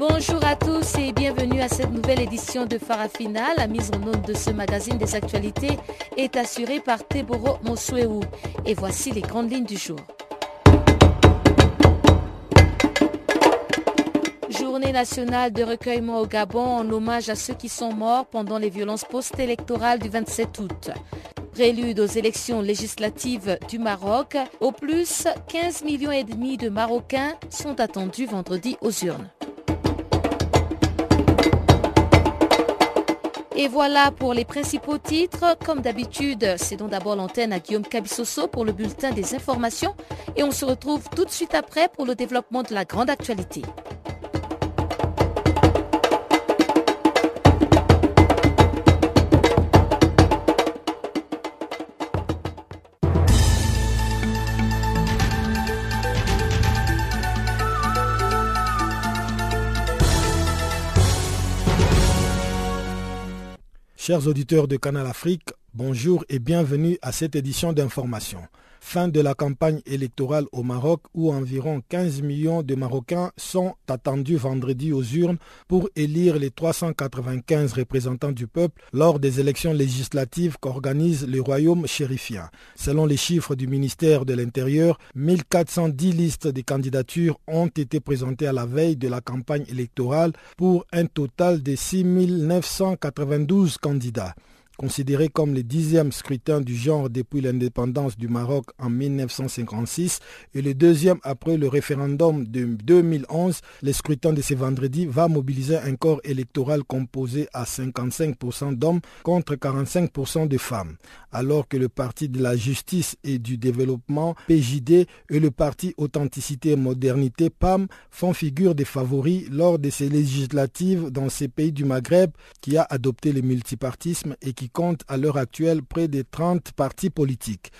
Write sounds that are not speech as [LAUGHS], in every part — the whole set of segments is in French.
Bonjour à tous et bienvenue à cette nouvelle édition de Farafina. La mise en onde de ce magazine des actualités est assurée par Teboro Mosuewu. Et voici les grandes lignes du jour. Journée nationale de recueillement au Gabon en hommage à ceux qui sont morts pendant les violences post-électorales du 27 août. Prélude aux élections législatives du Maroc, au plus 15 millions et demi de Marocains sont attendus vendredi aux urnes. Et voilà pour les principaux titres. Comme d'habitude, c'est donc d'abord l'antenne à Guillaume Cabissoso pour le bulletin des informations. Et on se retrouve tout de suite après pour le développement de la grande actualité. Chers auditeurs de Canal Afrique, bonjour et bienvenue à cette édition d'information. Fin de la campagne électorale au Maroc où environ 15 millions de Marocains sont attendus vendredi aux urnes pour élire les 395 représentants du peuple lors des élections législatives qu'organise le royaume chérifien. Selon les chiffres du ministère de l'Intérieur, 1410 listes de candidatures ont été présentées à la veille de la campagne électorale pour un total de 6992 candidats. Considéré comme le dixième scrutin du genre depuis l'indépendance du Maroc en 1956 et le deuxième après le référendum de 2011, le scrutin de ce vendredi va mobiliser un corps électoral composé à 55% d'hommes contre 45% de femmes, alors que le Parti de la justice et du développement PJD et le Parti Authenticité et Modernité PAM font figure des favoris lors de ces législatives dans ces pays du Maghreb qui a adopté le multipartisme et qui compte à l'heure actuelle près de 30 partis politiques.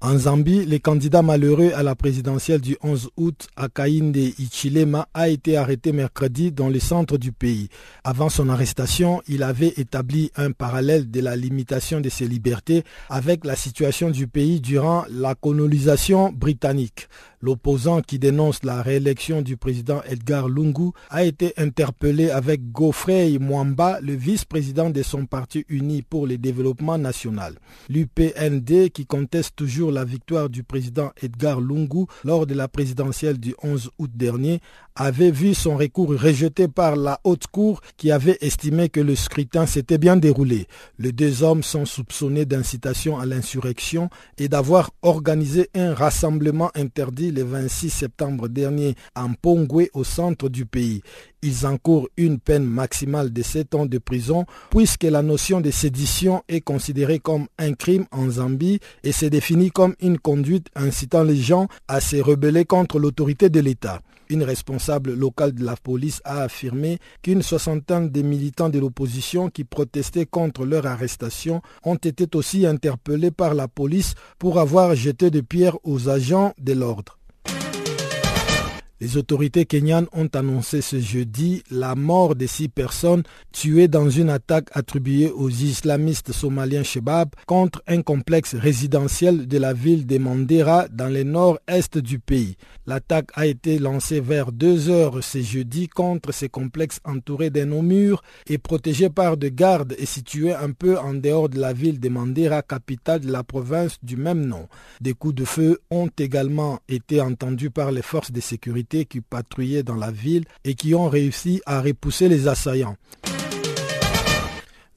En Zambie, le candidat malheureux à la présidentielle du 11 août, Akainde Ichilema, a été arrêté mercredi dans le centre du pays. Avant son arrestation, il avait établi un parallèle de la limitation de ses libertés avec la situation du pays durant la colonisation britannique. L'opposant qui dénonce la réélection du président Edgar Lungu a été interpellé avec Geoffrey Mwamba, le vice-président de son parti uni pour le développement national. L'UPND, qui conteste toujours la victoire du président Edgar Lungu lors de la présidentielle du 11 août dernier, avait vu son recours rejeté par la haute cour qui avait estimé que le scrutin s'était bien déroulé. Les deux hommes sont soupçonnés d'incitation à l'insurrection et d'avoir organisé un rassemblement interdit le 26 septembre dernier à Pongwe au centre du pays. Ils encourent une peine maximale de 7 ans de prison puisque la notion de sédition est considérée comme un crime en Zambie et c'est défini comme une conduite incitant les gens à se rebeller contre l'autorité de l'État. Une responsable locale de la police a affirmé qu'une soixantaine de militants de l'opposition qui protestaient contre leur arrestation ont été aussi interpellés par la police pour avoir jeté des pierres aux agents de l'ordre. Les autorités kenyanes ont annoncé ce jeudi la mort de six personnes tuées dans une attaque attribuée aux islamistes somaliens Shebab contre un complexe résidentiel de la ville de Mandera dans le nord-est du pays. L'attaque a été lancée vers 2 heures ce jeudi contre ces complexes entourés d'un mur et protégés par des gardes et situés un peu en dehors de la ville de Mandera, capitale de la province du même nom. Des coups de feu ont également été entendus par les forces de sécurité qui patrouillaient dans la ville et qui ont réussi à repousser les assaillants.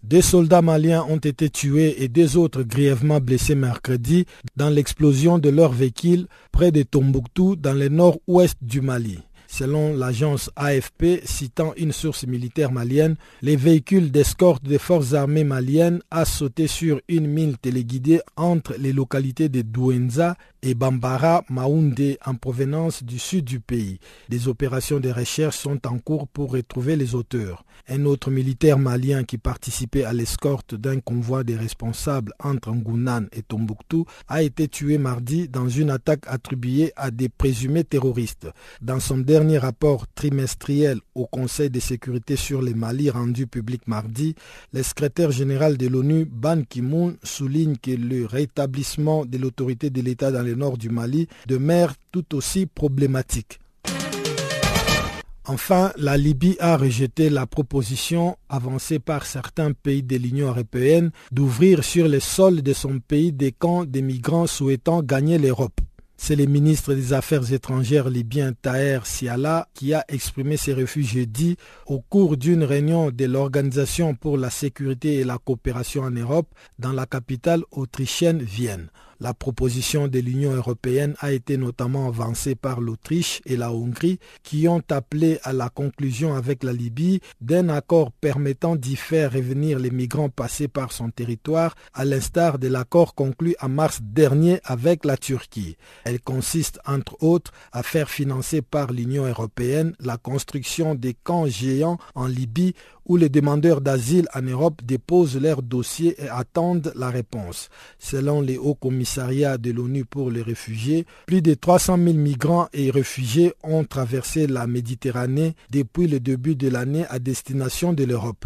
Deux soldats maliens ont été tués et deux autres grièvement blessés mercredi dans l'explosion de leur véhicule près de Tombouctou dans le nord-ouest du Mali. Selon l'agence AFP, citant une source militaire malienne, les véhicules d'escorte des forces armées maliennes a sauté sur une mine téléguidée entre les localités de Douenza et Bambara Maoundé en provenance du sud du pays. Des opérations de recherche sont en cours pour retrouver les auteurs. Un autre militaire malien qui participait à l'escorte d'un convoi des responsables entre Ngounan et Tombouctou a été tué mardi dans une attaque attribuée à des présumés terroristes. Dans son dernier rapport trimestriel au Conseil de sécurité sur les Mali rendu public mardi, le secrétaire général de l'ONU Ban Ki-moon souligne que le rétablissement de l'autorité de l'État dans les nord du Mali demeure tout aussi problématique. Enfin, la Libye a rejeté la proposition avancée par certains pays de l'Union européenne d'ouvrir sur le sol de son pays des camps de migrants souhaitant gagner l'Europe. C'est le ministre des Affaires étrangères libyen Taher Siala qui a exprimé ses refus jeudi au cours d'une réunion de l'Organisation pour la sécurité et la coopération en Europe dans la capitale autrichienne Vienne. La proposition de l'Union européenne a été notamment avancée par l'Autriche et la Hongrie qui ont appelé à la conclusion avec la Libye d'un accord permettant d'y faire revenir les migrants passés par son territoire à l'instar de l'accord conclu en mars dernier avec la Turquie. Elle consiste entre autres à faire financer par l'Union européenne la construction des camps géants en Libye où les demandeurs d'asile en Europe déposent leur dossier et attendent la réponse. Selon les hauts commissariats de l'ONU pour les réfugiés, plus de 300 000 migrants et réfugiés ont traversé la Méditerranée depuis le début de l'année à destination de l'Europe.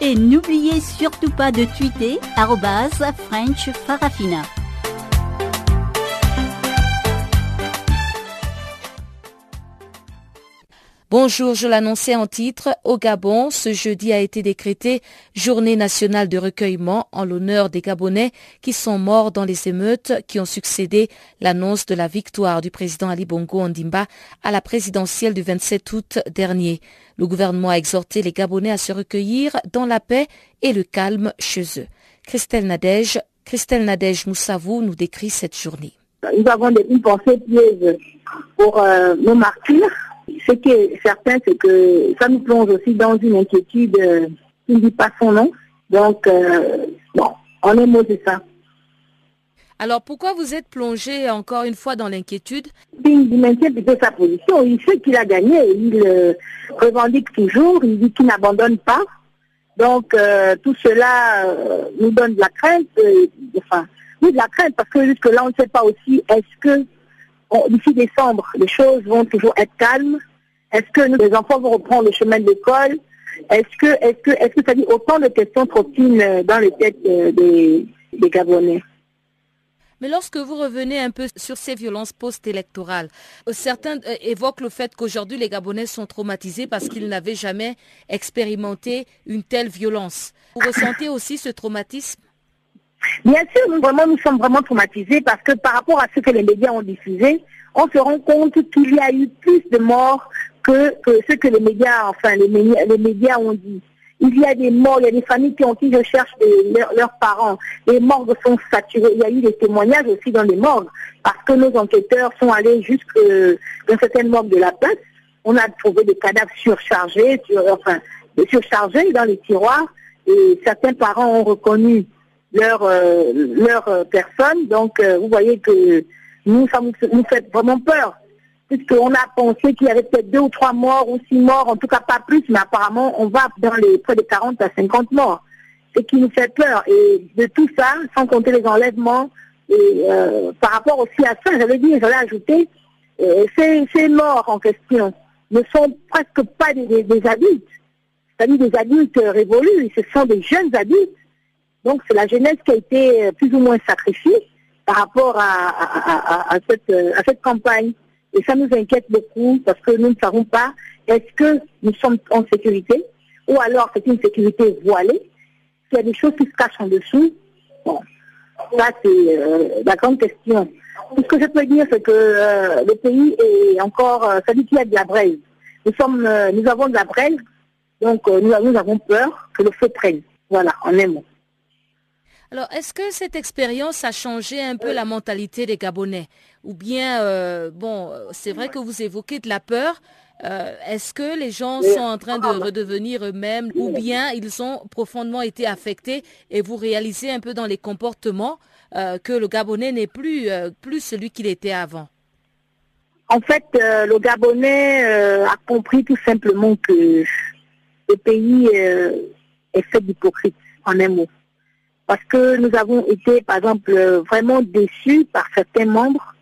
Et n'oubliez surtout pas de tweeter French Farafina. Bonjour, je l'annonçais en titre. Au Gabon, ce jeudi a été décrété journée nationale de recueillement en l'honneur des Gabonais qui sont morts dans les émeutes qui ont succédé l'annonce de la victoire du président Ali Bongo Ondimba à la présidentielle du 27 août dernier. Le gouvernement a exhorté les Gabonais à se recueillir dans la paix et le calme chez eux. Christelle Nadège, Christelle Nadège Moussavou nous décrit cette journée. Nous avons une pensée pour euh, nos martyrs ce qui est certain, c'est que ça nous plonge aussi dans une inquiétude euh, qui ne dit pas son nom. Donc, euh, bon, en un mot, c'est ça. Alors, pourquoi vous êtes plongé encore une fois dans l'inquiétude? Il maintient plutôt sa position. Il sait qu'il a gagné. Il euh, revendique toujours. Il dit qu'il n'abandonne pas. Donc, tout cela nous donne de la crainte. enfin, oui, de la crainte, parce que jusque-là, on ne sait pas aussi est-ce que d'ici décembre, les choses vont toujours être calmes. Est-ce que les enfants vont reprendre le chemin de l'école? Est-ce que, est-ce que, est-ce que ça dit autant de questions trottinent euh, dans les têtes euh, des, des Gabonais? Mais lorsque vous revenez un peu sur ces violences post-électorales, euh, certains évoquent le fait qu'aujourd'hui les Gabonais sont traumatisés parce qu'ils n'avaient jamais expérimenté une telle violence. Vous ressentez aussi ce traumatisme? Bien sûr, nous, vraiment, nous sommes vraiment traumatisés parce que par rapport à ce que les médias ont diffusé, on se rend compte qu'il y a eu plus de morts que, ce que les médias, enfin les, médias ont dit. Il y a des morts, il y a des familles qui ont dit je cherche leurs parents. Les morgues sont saturées. Il y a eu des témoignages aussi dans les morgues parce que nos enquêteurs sont allés jusque dans certaines morgues de la place. On a trouvé des cadavres surchargés, sur, enfin surchargés dans les tiroirs et certains parents ont reconnu leur, euh, leur euh. Donc, euh, vous voyez que nous, ça nous, fait vraiment peur. Puisqu'on a pensé qu'il y avait peut-être deux ou trois morts ou six morts, en tout cas pas plus, mais apparemment, on va dans les près de 40 à 50 morts. Ce qui nous fait peur. Et de tout ça, sans compter les enlèvements, Et par rapport aussi à ça, j'avais dit, j'allais ajouter, ces, ces morts en question ne sont presque pas des, des, adultes, c'est-à-dire des adultes révolus, ce sont des jeunes adultes. Donc c'est la jeunesse qui a été plus ou moins sacrifiée par rapport à, cette, à cette campagne. Et ça nous inquiète beaucoup parce que nous ne savons pas est-ce que nous sommes en sécurité ou alors c'est une sécurité voilée, s'il y a des choses qui se cachent en dessous. Bon, ça c'est euh, la grande question. Tout ce que je peux dire, c'est que euh, le pays est encore, euh, ça dit qu'il y a de la braise. Nous sommes, nous avons de la braise, donc nous, nous avons peur que le feu prenne. Voilà, en un mot. Alors, est-ce que cette expérience a changé un peu la mentalité des Gabonais? Ou bien, euh, bon, c'est vrai que vous évoquez de la peur. Euh, est-ce que les gens sont en train de redevenir eux-mêmes ou bien ils ont profondément été affectés et vous réalisez un peu dans les comportements euh, que le Gabonais n'est plus, plus celui qu'il était avant? En fait, le Gabonais a compris tout simplement que le pays est fait d'hypocrite, en un mot parce que nous avons été, par exemple, vraiment déçus par certains membres,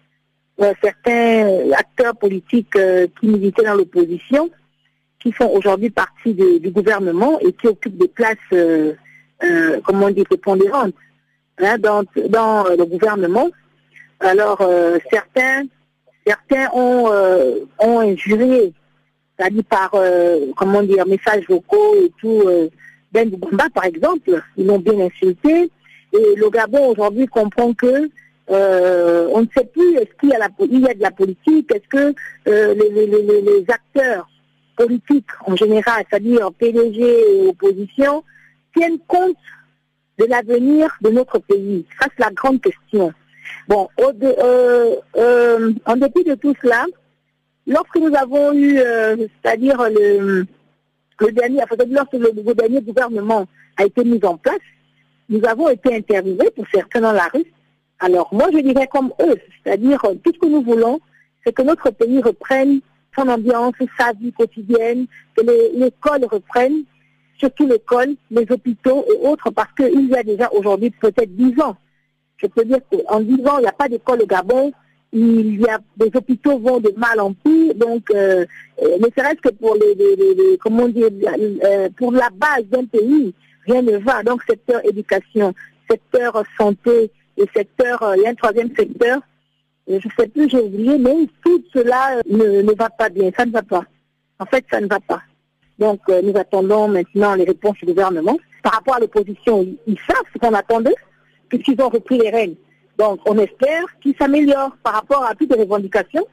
euh, certains acteurs politiques euh, qui militaient dans l'opposition, qui font aujourd'hui partie du gouvernement et qui occupent des places, euh, comment on dit, prépondérantes hein, dans, dans le gouvernement. Alors, certains, certains ont, ont injurié, c'est-à-dire par, comment dire, messages vocaux et tout, ben Boubamba, par exemple, ils l'ont bien insulté. Et le Gabon aujourd'hui comprend que euh, on ne sait plus est-ce qu'il y a, de la politique, est-ce que euh, les, acteurs politiques en général, c'est-à-dire PDG et opposition, tiennent compte de l'avenir de notre pays. Ça, c'est la grande question. Bon, au euh, euh, en dépit de tout cela, lorsque nous avons eu, c'est-à-dire le, le dernier, lorsque le, dernier gouvernement a été mis en place, nous avons été interviewés pour certains dans la rue. Alors moi je dirais comme eux, c'est-à-dire tout ce que nous voulons, c'est que notre pays reprenne son ambiance, sa vie quotidienne, que l'école reprenne, surtout l'école, les hôpitaux et autres, parce qu'il y a déjà aujourd'hui peut-être dix ans. Je peux dire qu'en dix ans, il n'y a pas d'école au Gabon, il y a des hôpitaux vont de mal en pire, donc euh, euh, ne serait-ce que pour les, comment dire, euh, pour la base d'un pays, rien ne va. Donc secteur éducation, secteur santé, et secteur, il y a un troisième secteur, je ne sais plus, j'ai oublié, mais tout cela ne, ne, va pas bien, ça ne va pas. En fait, ça ne va pas. Donc nous attendons maintenant les réponses du gouvernement. Par rapport à l'opposition, ils savent ce qu'on attendait, puisqu'ils ont repris les règles. Donc, on espère qu'il s'améliore par rapport à toutes les revendications.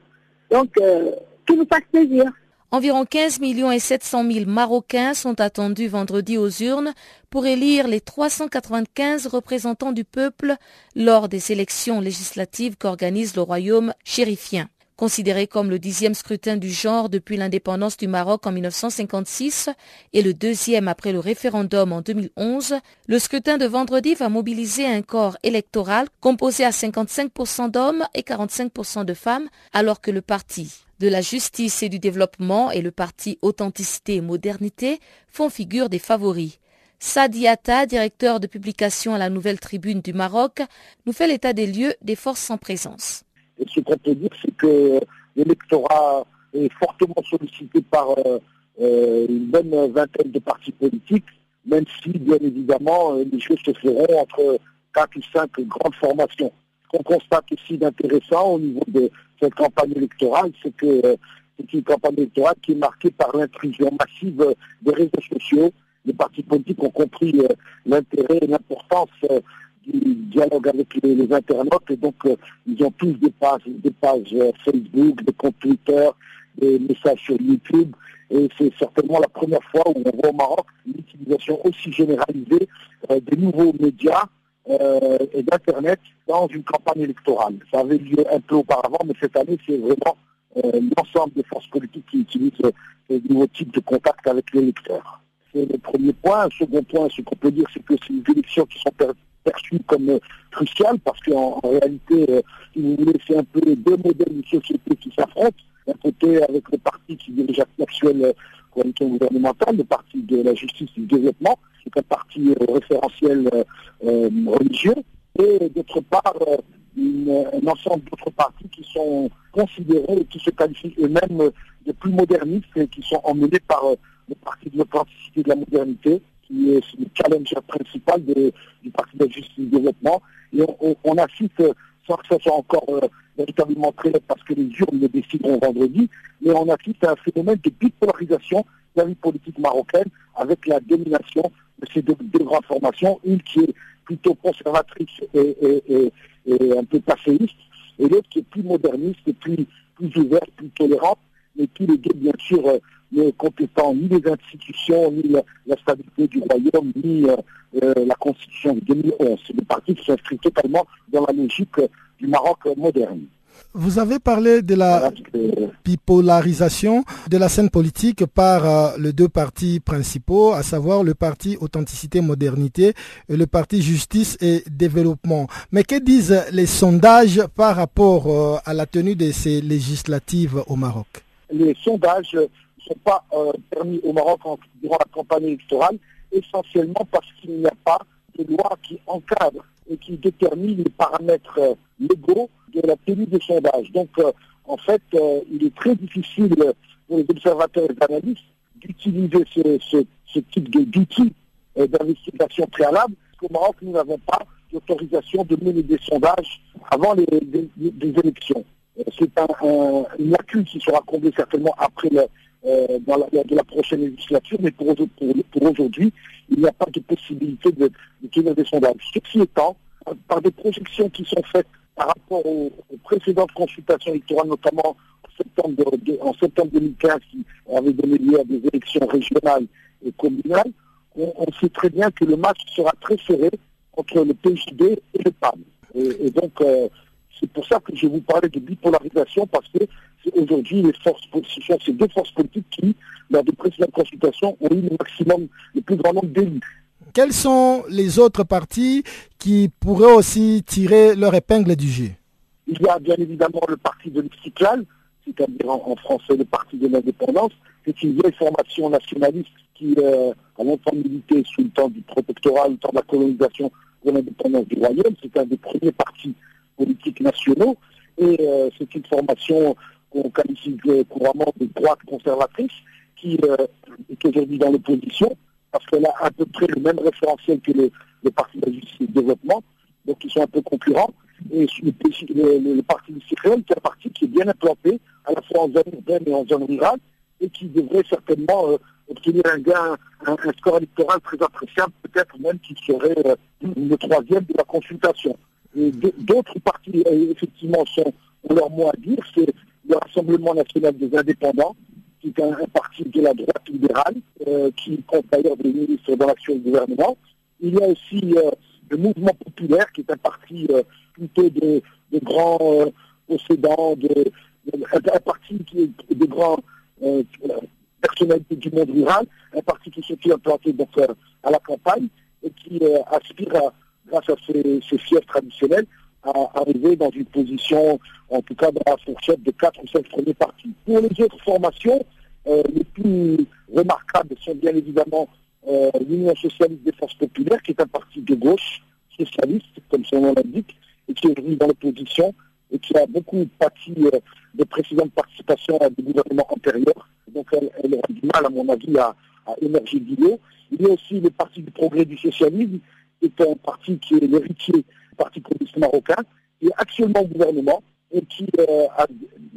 Donc, euh, qu'il nous fasse plaisir. Environ 15 millions et 700 000 Marocains sont attendus vendredi aux urnes pour élire les 395 représentants du peuple lors des élections législatives qu'organise le royaume chérifien. Considéré comme le dixième scrutin du genre depuis l'indépendance du Maroc en 1956 et le deuxième après le référendum en 2011, le scrutin de vendredi va mobiliser un corps électoral composé à 55% d'hommes et 45% de femmes, alors que le parti de la justice et du développement et le parti Authenticité et Modernité font figure des favoris. Sadiata, directeur de publication à la Nouvelle Tribune du Maroc, nous fait l'état des lieux des forces en présence. Et ce qu'on peut dire, c'est que l'électorat est fortement sollicité par euh, euh, une bonne vingtaine de partis politiques, même si, bien évidemment, euh, les choses se feront entre quatre ou cinq grandes formations. Ce qu'on constate aussi d'intéressant au niveau de cette campagne électorale, c'est que c'est une campagne électorale qui est marquée par l'intrusion massive des réseaux sociaux. Les partis politiques ont compris l'intérêt et l'importance qui avec les, internautes et donc euh, ils ont tous des pages, euh, Facebook, des comptes Twitter, des messages sur YouTube et c'est certainement la première fois où on voit au Maroc l'utilisation aussi généralisée euh, des nouveaux médias et d'Internet dans une campagne électorale. Ça avait lieu un peu auparavant, mais cette année, c'est vraiment l'ensemble des forces politiques qui utilisent ce nouveau type de contact avec les lecteurs. C'est le premier point. Un second point, ce qu'on peut dire, c'est que c'est des élections qui sont perdues perçu comme euh, crucial parce qu'en réalité, euh, si vous voulez, c'est un peu deux modèles de société qui s'affrontent. D'un côté, avec le parti qui dirige l'actuelle euh, coalition gouvernementale, le parti de la justice et du développement, qui est un parti référentiel religieux, et d'autre part, un ensemble d'autres partis qui sont considérés et qui se qualifient eux-mêmes de plus modernistes et qui sont emmenés par le Parti de l'authenticité de la modernité, qui est le challenger principal du Parti de justice et du développement. Et on, assiste, sans que ce soit encore euh, véritablement très parce que les urnes le décideront vendredi, mais on assiste à un phénomène de bipolarisation de la vie politique marocaine avec la domination de ces deux, grandes formations, une qui est plutôt conservatrice et, un peu passéiste, et l'autre qui est plus moderniste et plus, plus ouverte, plus tolérante, mais tous les deux, bien sûr, euh, ne compétent ni les institutions, ni la, stabilité du royaume, ni euh, euh, la constitution de 2011. C'est des partis qui s'inscrivent totalement dans la logique du Maroc moderne. Vous avez parlé de la bipolarisation de la scène politique par euh, les deux partis principaux, à savoir le parti Authenticité Modernité et le parti Justice et Développement. Mais que disent les sondages par rapport à la tenue de ces législatives au Maroc? Les sondages sont pas euh, permis au Maroc durant la campagne électorale, essentiellement parce qu'il n'y a pas de loi qui encadre et qui détermine les paramètres euh, légaux de la tenue des sondages. Donc, euh, en fait, il est très difficile pour les observateurs et les analystes d'utiliser ce, type d'outils d'investigation préalable, qu'au Maroc, nous n'avons pas d'autorisation de mener des sondages avant les, élections. C'est une lacune qui sera comblée certainement après le, euh, dans la, de la prochaine législature, mais pour, aujourd'hui, il n'y a pas de possibilité de, tenir des sondages. Ceci étant, par des projections qui sont faites par rapport aux, précédentes consultations électorales, notamment en septembre, en septembre 2015, qui avaient donné lieu à des élections régionales et communales, on, sait très bien que le match sera très serré entre le PJD et le PAM. Et, donc, euh, c'est pour ça que je vous parlais de bipolarisation, parce que aujourd'hui les forces, ce sont ces deux forces politiques qui, lors de précédentes consultations, ont eu le maximum, le plus grand nombre d'élus. Quels sont les autres partis qui pourraient aussi tirer leur épingle du jeu? Il y a bien évidemment le parti de l'Istiklal, c'est-à-dire en, français le parti de l'indépendance, c'est une vieille formation nationaliste qui euh, a longtemps milité sous le temps du protectorat, le temps de la colonisation pour l'indépendance du royaume. C'est un des premiers partis politiques nationaux et euh, c'est une formation qu'on qualifie couramment de droite conservatrice qui euh, est aujourd'hui dans l'opposition parce qu'elle a à peu près le même référentiel que le, Parti de la justice et du développement, donc ils sont un peu concurrents. Et le, Parti du Cyprien, qui est un parti qui est bien implanté, à la fois en zone urbaine et en zone rurale, et qui devrait certainement euh, obtenir un gain, un, score électoral très appréciable, peut-être même qu'il serait le troisième de la consultation. D'autres partis, euh, effectivement, sont, ont leur mot à dire. Le Rassemblement national des indépendants, qui est un, parti de la droite libérale, euh, qui compte d'ailleurs des ministres dans l'action du gouvernement. Il y a aussi euh, le Mouvement populaire, qui est un parti plutôt de, grands possédants, de, un, parti qui est de grands personnalités du monde rural, un parti qui s'est implanté donc, à la campagne et qui aspire à grâce à ces, ces fiefs traditionnels, à arriver dans une position, en tout cas dans la fourchette de 4 ou 5 premiers partis. Pour les autres formations, euh, les plus remarquables sont bien évidemment euh, l'Union socialiste des forces populaires, qui est un parti de gauche, socialiste, comme son nom l'indique, et qui est venu dans l'opposition, et qui a beaucoup pâti euh, de précédentes participations à des gouvernements antérieurs. Donc elle, elle aura du mal, à mon avis, à, à émerger du lot. Il y a aussi le Parti du progrès du socialisme, est un parti qui est l'héritier Parti communiste marocain, qui est actuellement au gouvernement et qui euh, a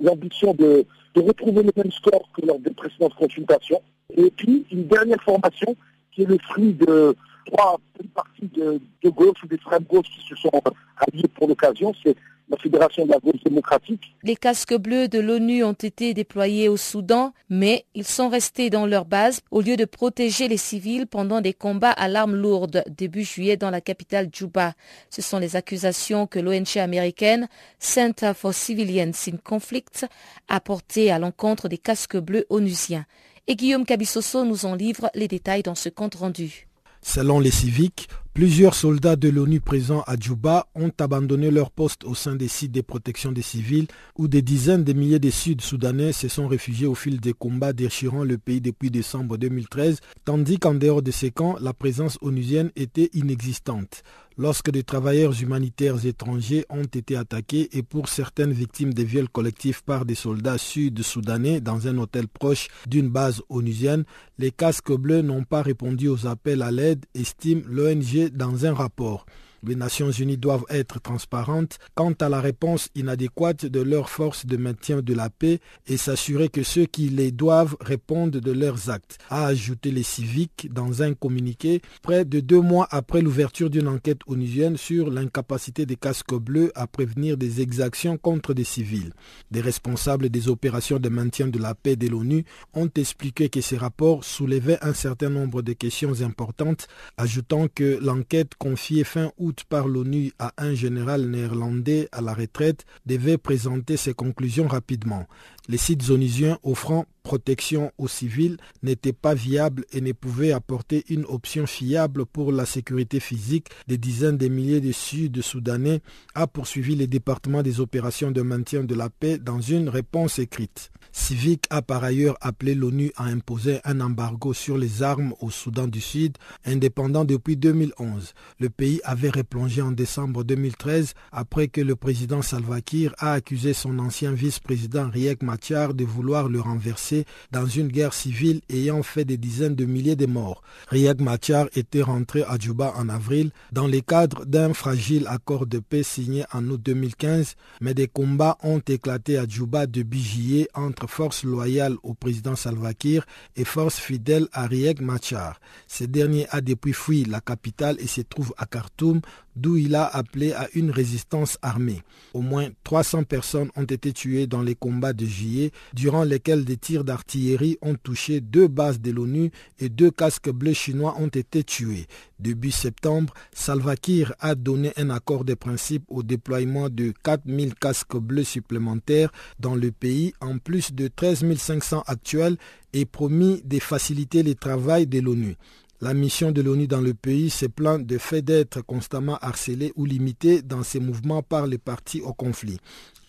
l'ambition de, retrouver le même score que lors des précédentes consultations. Et puis, une dernière formation qui est le fruit de trois partis de, gauche ou d'extrême gauche qui se sont alliés pour l'occasion. C'est la Fédération de la gauche démocratique. Les casques bleus de l'ONU ont été déployés au Soudan, mais ils sont restés dans leur base au lieu de protéger les civils pendant des combats à l'arme lourde début juillet dans la capitale Djouba. Ce sont les accusations que l'ONG américaine Center for Civilians in Conflict a portées à l'encontre des casques bleus onusiens. Et Guillaume Cabissoso nous en livre les détails dans ce compte rendu. Selon les civiques, Plusieurs soldats de l'ONU présents à Djouba ont abandonné leur poste au sein des sites de protection des civils où des dizaines de milliers de Sud-Soudanais se sont réfugiés au fil des combats déchirant le pays depuis décembre 2013, tandis qu'en dehors de ces camps, la présence onusienne était inexistante. Lorsque des travailleurs humanitaires étrangers ont été attaqués et pour certaines victimes de viols collectifs par des soldats sud-soudanais dans un hôtel proche d'une base onusienne, les casques bleus n'ont pas répondu aux appels à l'aide, estime l'ONG dans un rapport. Les Nations Unies doivent être transparentes quant à la réponse inadéquate de leurs forces de maintien de la paix et s'assurer que ceux qui les doivent répondent de leurs actes, a ajouté les civiques dans un communiqué près de deux mois après l'ouverture d'une enquête onusienne sur l'incapacité des casques bleus à prévenir des exactions contre des civils. Des responsables des opérations de maintien de la paix de l'ONU ont expliqué que ces rapports soulevaient un certain nombre de questions importantes, ajoutant que l'enquête confiée fin août par l'ONU à un général néerlandais à la retraite devait présenter ses conclusions rapidement. Les sites onusiens offrant protection aux civils n'étaient pas viables et ne pouvaient apporter une option fiable pour la sécurité physique des dizaines de milliers de Sud-Soudanais, a poursuivi le département des opérations de maintien de la paix dans une réponse écrite. Civic a par ailleurs appelé l'ONU à imposer un embargo sur les armes au Soudan du Sud, indépendant depuis 2011. Le pays avait replongé en décembre 2013 après que le président Salva Kiir a accusé son ancien vice-président Riek Machar de vouloir le renverser dans une guerre civile ayant fait des dizaines de milliers de morts. Riek Machar était rentré à Djouba en avril dans le cadre d'un fragile accord de paix signé en août 2015, mais des combats ont éclaté à Djouba depuis juillet entre forces loyales au président Salva Kiir et forces fidèles à Riek Machar. Ce dernier a depuis fui la capitale et se trouve à Khartoum d'où il a appelé à une résistance armée. Au moins 300 personnes ont été tuées dans les combats de juillet, durant lesquels des tirs d'artillerie ont touché deux bases de l'ONU et deux casques bleus chinois ont été tués. Début septembre, Salva Kiir a donné un accord de principe au déploiement de 4000 casques bleus supplémentaires dans le pays, en plus de 13 500 actuels, et promis de faciliter le travail de l'ONU. La mission de l'ONU dans le pays se plaint de fait d'être constamment harcelée ou limitée dans ses mouvements par les partis au conflit.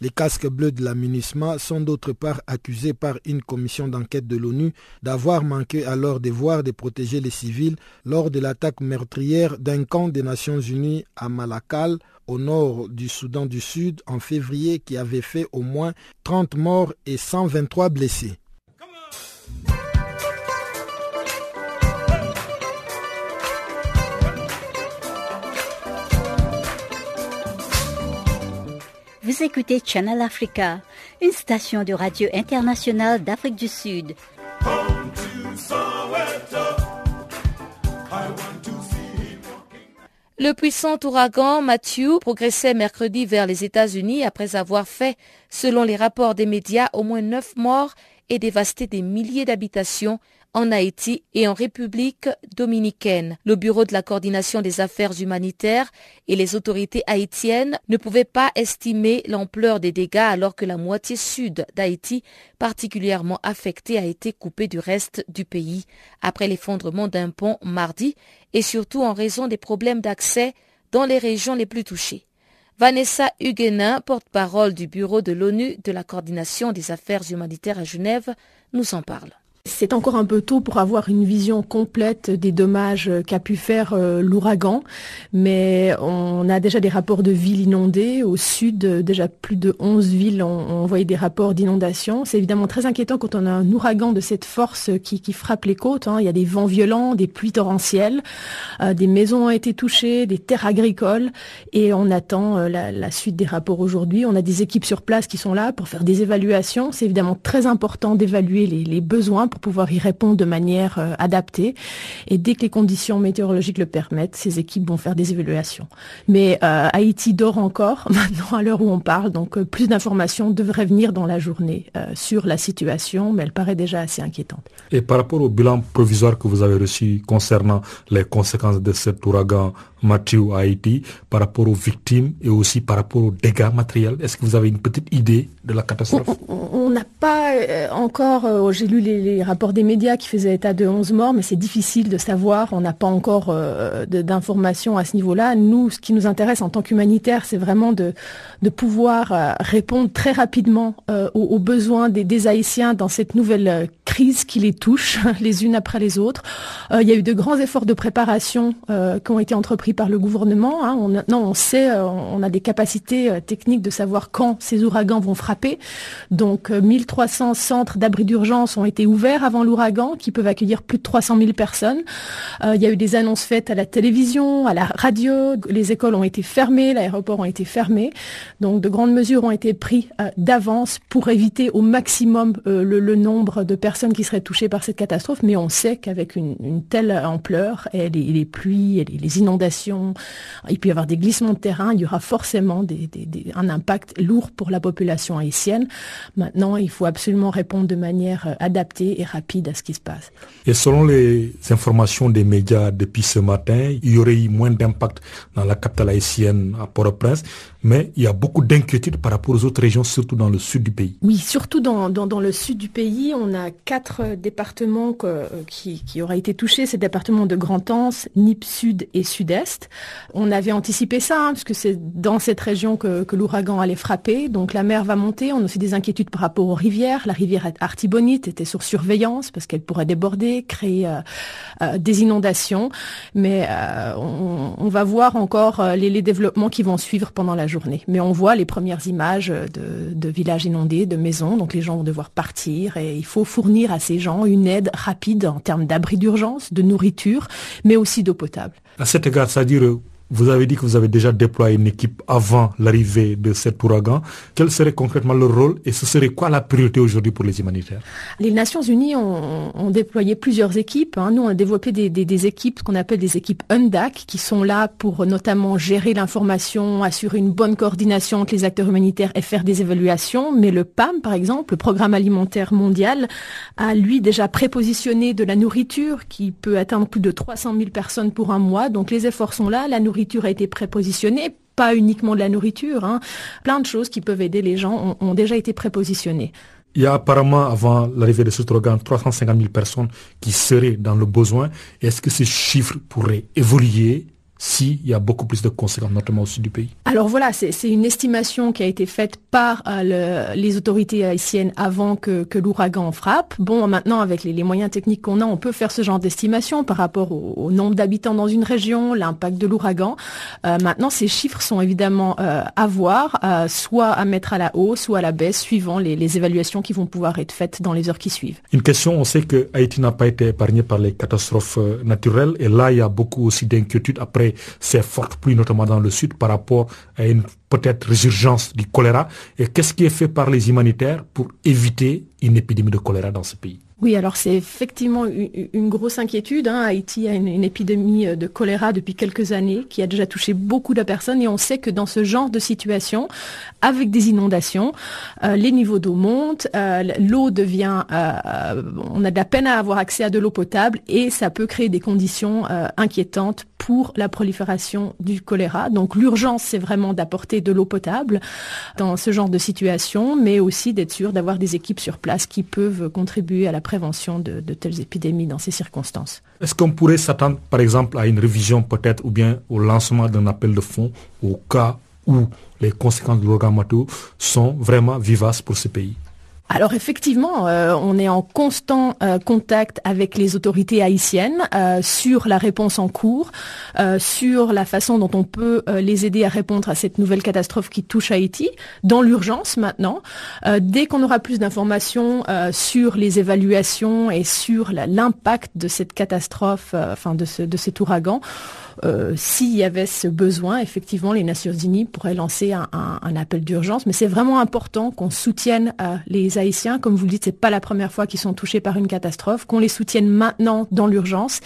Les casques bleus de la sont d'autre part accusés par une commission d'enquête de l'ONU d'avoir manqué à leur devoir de protéger les civils lors de l'attaque meurtrière d'un camp des Nations Unies à Malakal, au nord du Soudan du Sud, en février qui avait fait au moins 30 morts et 123 blessés. Vous écoutez Channel Africa, une station de radio internationale d'Afrique du Sud. Le puissant ouragan Matthew progressait mercredi vers les États-Unis après avoir fait, selon les rapports des médias, au moins neuf morts et dévasté des milliers d'habitations en Haïti et en République dominicaine. Le Bureau de la coordination des affaires humanitaires et les autorités haïtiennes ne pouvaient pas estimer l'ampleur des dégâts alors que la moitié sud d'Haïti, particulièrement affectée, a été coupée du reste du pays après l'effondrement d'un pont mardi et surtout en raison des problèmes d'accès dans les régions les plus touchées. Vanessa Huguenin, porte-parole du Bureau de l'ONU de la coordination des affaires humanitaires à Genève, nous en parle. C'est encore un peu tôt pour avoir une vision complète des dommages qu'a pu faire euh, l'ouragan, mais on a déjà des rapports de villes inondées. Au sud, déjà plus de 11 villes ont, envoyé des rapports d'inondation. C'est évidemment très inquiétant quand on a un ouragan de cette force qui, frappe les côtes. Hein. Il y a des vents violents, des pluies torrentielles, euh, des maisons ont été touchées, des terres agricoles, et on attend euh, la, suite des rapports aujourd'hui. On a des équipes sur place qui sont là pour faire des évaluations. C'est évidemment très important d'évaluer les, les besoins pouvoir y répondre de manière euh, adaptée. Et dès que les conditions météorologiques le permettent, ces équipes vont faire des évaluations. Mais euh, Haïti dort encore [LAUGHS] maintenant à l'heure où on parle, donc euh, plus d'informations devraient venir dans la journée sur la situation, mais elle paraît déjà assez inquiétante. Et par rapport au bilan provisoire que vous avez reçu concernant les conséquences de cet ouragan Mathieu à Haïti, par rapport aux victimes et aussi par rapport aux dégâts matériels, est-ce que vous avez une petite idée de la catastrophe? On, on n'a pas encore, j'ai lu les, rapports des médias qui faisaient état de 11 morts, mais c'est difficile de savoir, on n'a pas encore d'informations à ce niveau-là. Nous, ce qui nous intéresse en tant qu'humanitaire, c'est vraiment de, pouvoir répondre très rapidement aux, besoins des, des Haïtiens dans cette nouvelle crise qui les touche [LAUGHS] les unes après les autres. il y a eu de grands efforts de préparation qui ont été entrepris par le gouvernement. Hein. On, non, on sait, on a des capacités techniques de savoir quand ces ouragans vont frapper. Donc 1300 centres d'abri d'urgence ont été ouverts avant l'ouragan, qui peuvent accueillir plus de 300 000 personnes. il y a eu des annonces faites à la télévision, à la radio. Les écoles ont été fermées, l'aéroport ont été fermés. Donc de grandes mesures ont été prises d'avance pour éviter au maximum le, nombre de personnes qui seraient touchées par cette catastrophe. Mais on sait qu'avec une, telle ampleur, et les, pluies, les, inondations, il peut y avoir des glissements de terrain, il y aura forcément un impact lourd pour la population haïtienne. Maintenant, il faut absolument répondre de manière euh, adaptée et rapide à ce qui se passe. Et selon les informations des médias depuis ce matin, il y aurait eu moins d'impact dans la capitale haïtienne à Port-au-Prince mais il y a beaucoup d'inquiétudes par rapport aux autres régions, surtout dans le sud du pays. Oui, surtout dans, dans, le sud du pays, on a quatre départements qui, qui auraient été touchés, ces départements de Grand-Anse, Nip Sud et Sud-Est. On avait anticipé ça, hein, puisque c'est dans cette région que, l'ouragan allait frapper, donc la mer va monter, on a aussi des inquiétudes par rapport aux rivières. La rivière Artibonite était sur surveillance parce qu'elle pourrait déborder, créer euh, euh, des inondations, mais euh, on, on, va voir encore les, les développements qui vont suivre pendant la Mais on voit les premières images de, villages inondés, de maisons, donc les gens vont devoir partir et il faut fournir à ces gens une aide rapide en termes d'abri d'urgence, de nourriture, mais aussi d'eau potable. À cet égard, c'est-à-dire vous avez dit que vous avez déjà déployé une équipe avant l'arrivée de cet ouragan. Quel serait concrètement le rôle et ce serait quoi la priorité aujourd'hui pour les humanitaires? Les Nations Unies ont, déployé plusieurs équipes. Hein. Nous, on a développé des, équipes, qu'on appelle des équipes UNDAC, qui sont là pour notamment gérer l'information, assurer une bonne coordination entre les acteurs humanitaires et faire des évaluations. Mais le PAM, par exemple, le Programme alimentaire mondial, a lui déjà prépositionné de la nourriture qui peut atteindre plus de 300 000 personnes pour un mois. Donc les efforts sont là. La nourriture nourriture a été prépositionnée, pas uniquement de la nourriture, hein. plein de choses qui peuvent aider les gens ont, déjà été prépositionnées. Il y a apparemment, avant l'arrivée de ce organe, 350 000 personnes qui seraient dans le besoin. Est-ce que ces chiffres pourraient évoluer? S'il y a beaucoup plus de conséquences, notamment au sud du pays Alors voilà, c'est une estimation qui a été faite par euh, les autorités haïtiennes avant que, l'ouragan frappe. Bon, maintenant, avec les, moyens techniques qu'on a, on peut faire ce genre d'estimation par rapport au, nombre d'habitants dans une région, l'impact de l'ouragan. Euh, maintenant, ces chiffres sont évidemment euh, à voir, soit à mettre à la hausse ou à la baisse, suivant les, les, évaluations qui vont pouvoir être faites dans les heures qui suivent. Une question, on sait que Haïti n'a pas été épargné par les catastrophes naturelles, et là, il y a beaucoup aussi d'inquiétudes après c'est ces fortes pluies, notamment dans le sud, par rapport à une peut-être résurgence du choléra. Et qu'est-ce qui est fait par les humanitaires pour éviter une épidémie de choléra dans ce pays? Oui, alors c'est effectivement une, grosse inquiétude. Hein. Haïti a une, épidémie euh, de choléra depuis quelques années qui a déjà touché beaucoup de personnes et on sait que dans ce genre de situation, avec des inondations, euh, les niveaux d'eau montent, euh, l'eau devient, on a de la peine à avoir accès à de l'eau potable et ça peut créer des conditions inquiétantes pour la prolifération du choléra. Donc l'urgence, c'est vraiment d'apporter de l'eau potable dans ce genre de situation, mais aussi d'être sûr d'avoir des équipes sur place qui peuvent contribuer à la prévention de, telles épidémies dans ces circonstances. Est-ce qu'on pourrait s'attendre, par exemple, à une révision peut-être ou bien au lancement d'un appel de fonds au cas où les conséquences de l'ouragan sont vraiment vivaces pour ce pays alors effectivement, euh, on est en constant euh, contact avec les autorités haïtiennes euh, sur la réponse en cours, sur la façon dont on peut les aider à répondre à cette nouvelle catastrophe qui touche Haïti, dans l'urgence maintenant. dès qu'on aura plus d'informations sur les évaluations et sur l'impact de cette catastrophe, enfin de, ce, de cet ouragan, euh, s'il y avait ce besoin, effectivement, les Nations Unies pourraient lancer un, appel d'urgence. Mais c'est vraiment important qu'on soutienne euh, les Haïtiens. Comme vous le dites, c'est pas la première fois qu'ils sont touchés par une catastrophe. Qu'on les soutienne maintenant dans l'urgence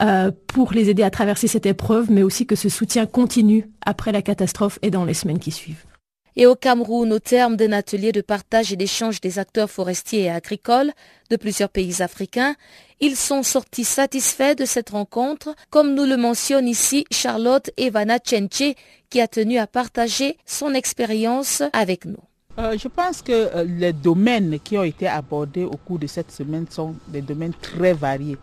euh, pour les aider à traverser cette épreuve, mais aussi que ce soutien continue après la catastrophe et dans les semaines qui suivent. Et au Cameroun, au terme d'un atelier de partage et d'échange des acteurs forestiers et agricoles de plusieurs pays africains, ils sont sortis satisfaits de cette rencontre, comme nous le mentionne ici Charlotte Evana Chenche, qui a tenu à partager son expérience avec nous. euh, Je pense que euh, les domaines qui ont été abordés au cours de cette semaine sont des domaines très variés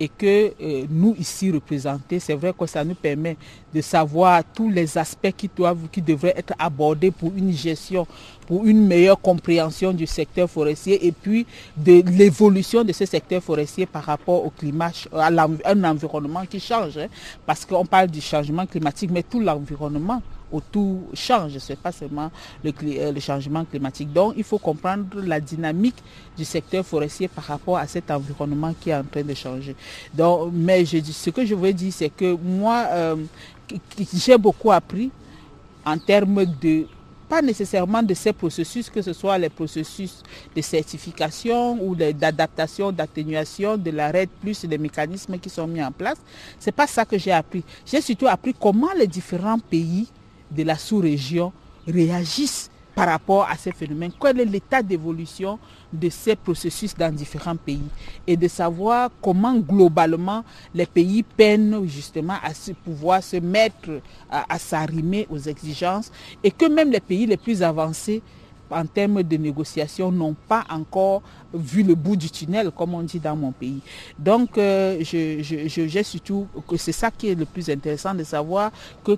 et que euh, nous ici représentés, c'est vrai que ça nous permet de savoir tous les aspects qui doivent, qui devraient être abordés pour une gestion, pour une meilleure compréhension du secteur forestier et puis de l'évolution de ce secteur forestier par rapport au climat, à un environnement qui change, hein. parce qu'on parle du changement climatique, mais tout l'environnement tout change, ce n'est pas seulement euh, le, changement climatique. Donc il faut comprendre la dynamique du secteur forestier par rapport à cet environnement qui est en train de changer. Donc, mais je, ce que je veux dire, c'est que moi, euh, j'ai beaucoup appris en termes de pas nécessairement de ces processus, que ce soit les processus de certification ou d'adaptation, d'atténuation de la RED, plus les mécanismes qui sont mis en place. C'est pas ça que j'ai appris. J'ai surtout appris comment les différents pays de la sous-région réagissent par rapport à ces phénomènes, quel est l'état d'évolution de ces processus dans différents pays et de savoir comment globalement les pays peinent justement à pouvoir se mettre à, à s'arrimer aux exigences et que même les pays les plus avancés en termes de négociation n'ont pas encore vu le bout du tunnel, comme on dit dans mon pays. Donc, euh, je, j'ai surtout que c'est ça qui est le plus intéressant de savoir que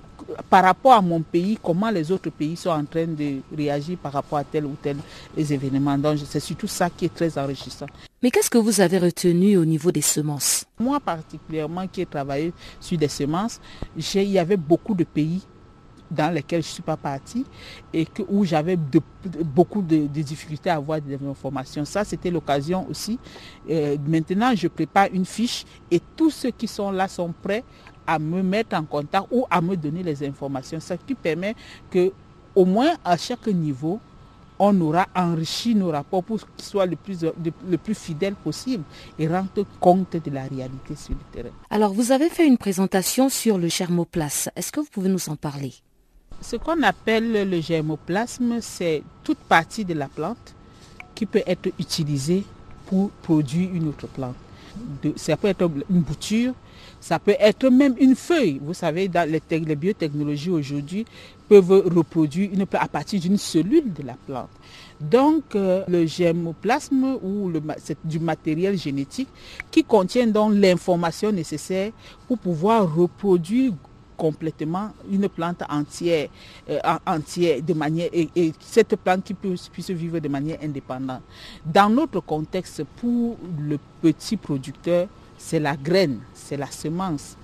par rapport à mon pays, comment les autres pays sont en train de réagir par rapport à tel ou tel événement. Donc, c'est surtout ça qui est très enrichissant. Mais qu'est-ce que vous avez retenu au niveau des semences? Moi particulièrement qui ai travaillé sur des semences, il y avait beaucoup de pays dans lesquels je ne suis pas partie et que, où j'avais beaucoup de, difficultés à avoir des informations. Ça, c'était l'occasion aussi. Euh, maintenant, je prépare une fiche et tous ceux qui sont là sont prêts à me mettre en contact ou à me donner les informations. Ce qui permet que, au moins à chaque niveau, on aura enrichi nos rapports pour qu'ils soient le plus, le, plus fidèles possible et rendre compte de la réalité sur le terrain. Alors, vous avez fait une présentation sur le germoplasme. Est-ce que vous pouvez nous en parler? Ce qu'on appelle le germoplasme, c'est toute partie de la plante qui peut être utilisée pour produire une autre plante. ça peut être une bouture, ça peut être même une feuille. Vous savez, dans les, biotechnologies aujourd'hui peuvent reproduire une, à partir d'une cellule de la plante. Donc, euh, le germoplasme ou c'est du matériel génétique qui contient donc l'information nécessaire pour pouvoir reproduire complètement une plante entière, euh, entière et, cette plante qui puisse vivre de manière indépendante. Dans notre contexte, pour le petit producteur, c'est la graine, c'est la semence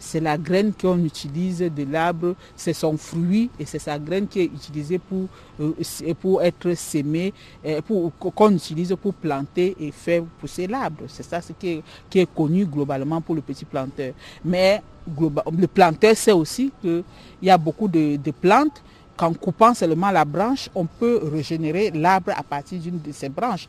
c'est la graine qu'on utilise de l'arbre, c'est son fruit et c'est sa graine qui est utilisée pour, euh, pour être sémée, euh, pour, qu'on utilise pour planter et faire pousser l'arbre. C'est ça ce qui est, qui est connu globalement pour le petit planteur. Mais le planteur sait aussi qu'il y a beaucoup de plantes qu'en coupant seulement la branche, on peut régénérer l'arbre à partir d'une de ses branches.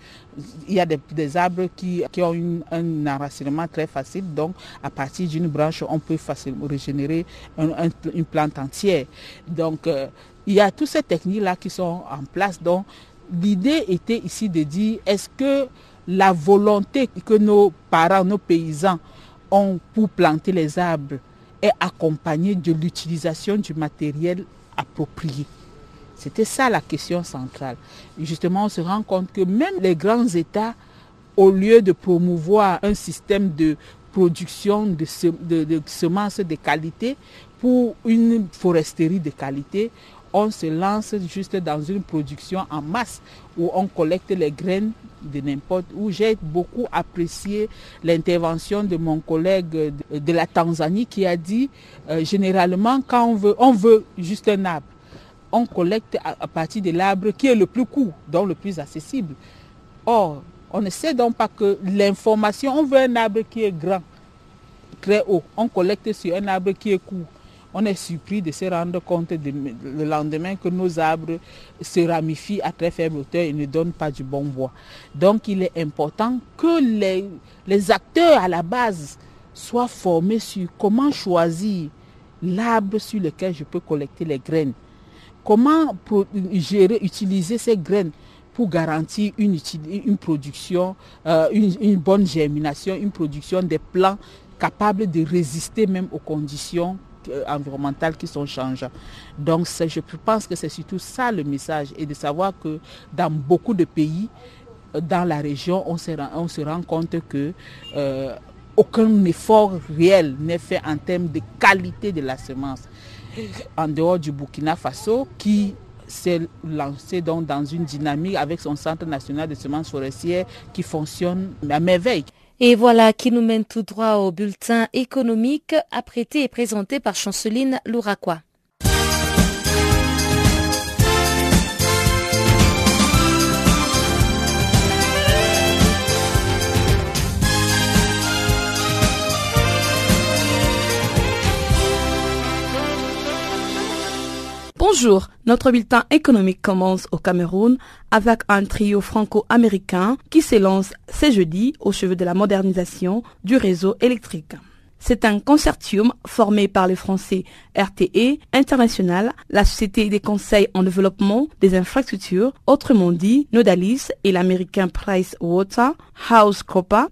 Il y a des, arbres qui, ont un enracinement très facile, donc à partir d'une branche, on peut facilement régénérer une plante entière. Donc, euh, il y a toutes ces techniques-là qui sont en place. Donc, l'idée était ici de dire, est-ce que la volonté que nos parents, nos paysans ont pour planter les arbres est accompagnée de l'utilisation du matériel approprié. C'était ça la question centrale. justement, on se rend compte que même les grands États, au lieu de promouvoir un système de production de, semences de qualité pour une foresterie de qualité, on se lance juste dans une production en masse où on collecte les graines de n'importe où. J'ai beaucoup apprécié l'intervention de mon collègue de, la Tanzanie qui a dit euh, généralement quand on veut, on veut juste un arbre. On collecte à, partir de l'arbre qui est le plus court, donc le plus accessible. Or, on ne sait donc pas que l'information, on veut un arbre qui est grand, très haut. On collecte sur un arbre qui est court on est surpris de se rendre compte le lendemain que nos arbres se ramifient à très faible hauteur et ne donnent pas du bon bois. Donc il est important que les, acteurs à la base soient formés sur comment choisir l'arbre sur lequel je peux collecter les graines. Comment gérer, utiliser ces graines pour garantir une, production, euh, une, une bonne germination, une production des plants capables de résister même aux conditions environnementales qui sont changeantes. Donc je pense que c'est surtout ça le message et de savoir que dans beaucoup de pays, euh, dans la région, on se rend, on se rend compte que aucun effort réel n'est fait en termes de qualité de la semence. En dehors du Burkina Faso, qui s'est lancé donc dans une dynamique avec son Centre national de semences forestières qui fonctionne à merveille. Et voilà qui nous mène tout droit au bulletin économique apprêté et présenté par Chanceline Louraquois. Bonjour, notre bulletin économique commence au Cameroun avec un trio franco-américain qui s'élance ce jeudi au cheveu de la modernisation du réseau électrique. C'est un consortium formé par les Français RTE International, la Société des conseils en développement des infrastructures, autrement dit Nodalis et l'américain Price Water House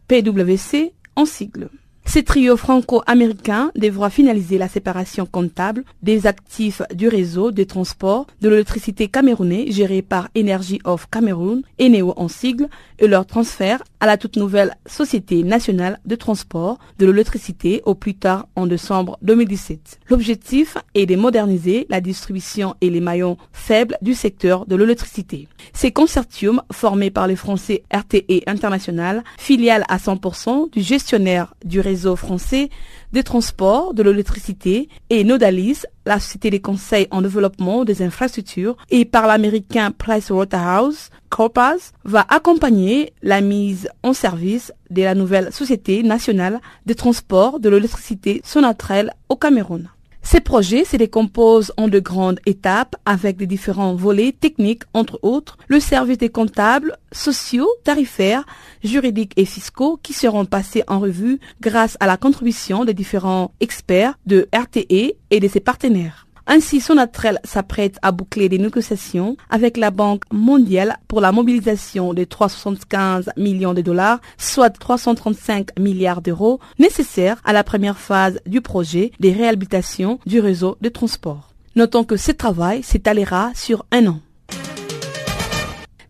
PwC en sigle. Ce trio franco-américain devra finaliser la séparation comptable des actifs du réseau de transport de l'électricité camerounais géré par Energy of Cameroon, ENEO en sigle, et leur transfert à la toute nouvelle Société nationale de transport de l'électricité au plus tard en décembre 2017. L'objectif est de moderniser la distribution et les maillons faibles du secteur de l'électricité. Ces consortiums formés par les Français RTE International, filiale à 100% du gestionnaire du réseau français des transports, de l'électricité et Nodalis, la société des conseils en développement des infrastructures, et par l'américain Pricewaterhouse Coopers, va accompagner la mise en service de la nouvelle société nationale des transports de l'électricité Sonatrel au Cameroun. Ces projets se décomposent en de grandes étapes avec des différents volets techniques, entre autres le service des comptables, sociaux, tarifaires, juridiques et fiscaux qui seront passés en revue grâce à la contribution des différents experts de RTE et de ses partenaires. Ainsi, Sonatrel s'apprête à boucler des négociations avec la Banque mondiale pour la mobilisation de 375 millions de dollars, soit 335 milliards d'euros, nécessaires à la première phase du projet de réhabilitation du réseau de transport. Notons que ce travail s'étalera sur un an.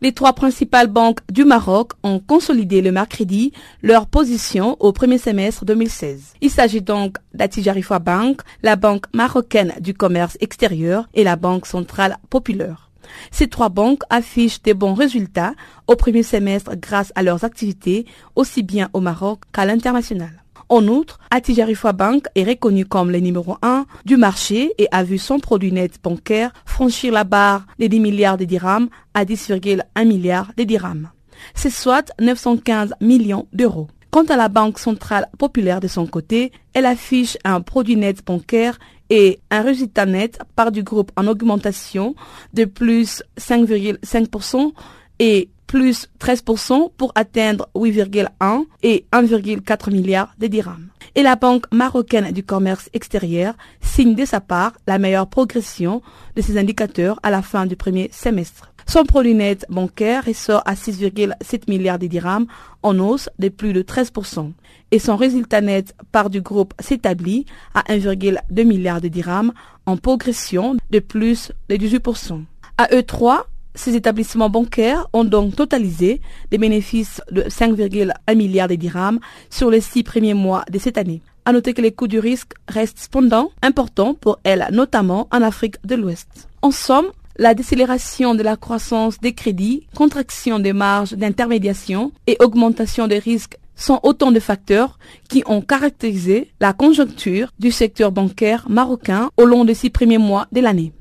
Les trois principales banques du Maroc ont consolidé le mercredi leur position au premier semestre 2016. Il s'agit donc d'Atijarifa Bank, la banque marocaine du commerce extérieur et la Banque centrale populaire. Ces trois banques affichent des bons résultats au premier semestre grâce à leurs activités aussi bien au Maroc qu'à l'international. En outre, Atijarifa Bank est reconnu comme le numéro 1 du marché et a vu son produit net bancaire franchir la barre des 10 milliards de dirhams à 10,1 milliards de dirhams. C'est soit 915 millions d'euros. Quant à la Banque centrale populaire de son côté, elle affiche un produit net bancaire et un résultat net par du groupe en augmentation de plus 5,5% et plus 13% pour atteindre 8,1 et 1,4 milliards de dirhams. Et la Banque marocaine du commerce extérieur signe de sa part la meilleure progression de ses indicateurs à la fin du premier semestre. Son produit net bancaire ressort à 6,7 milliards de dirhams en hausse de plus de 13%. Et son résultat net par du groupe s'établit à 1,2 milliard de dirhams en progression de plus de 18%. À E3, ces établissements bancaires ont donc totalisé des bénéfices de 5,1 milliards de dirhams sur les six premiers mois de cette année. À noter que les coûts du risque restent cependant importants pour elles, notamment en Afrique de l'Ouest. En somme, la décélération de la croissance des crédits, contraction des marges d'intermédiation et augmentation des risques sont autant de facteurs qui ont caractérisé la conjoncture du secteur bancaire marocain au long des six premiers mois de l'année.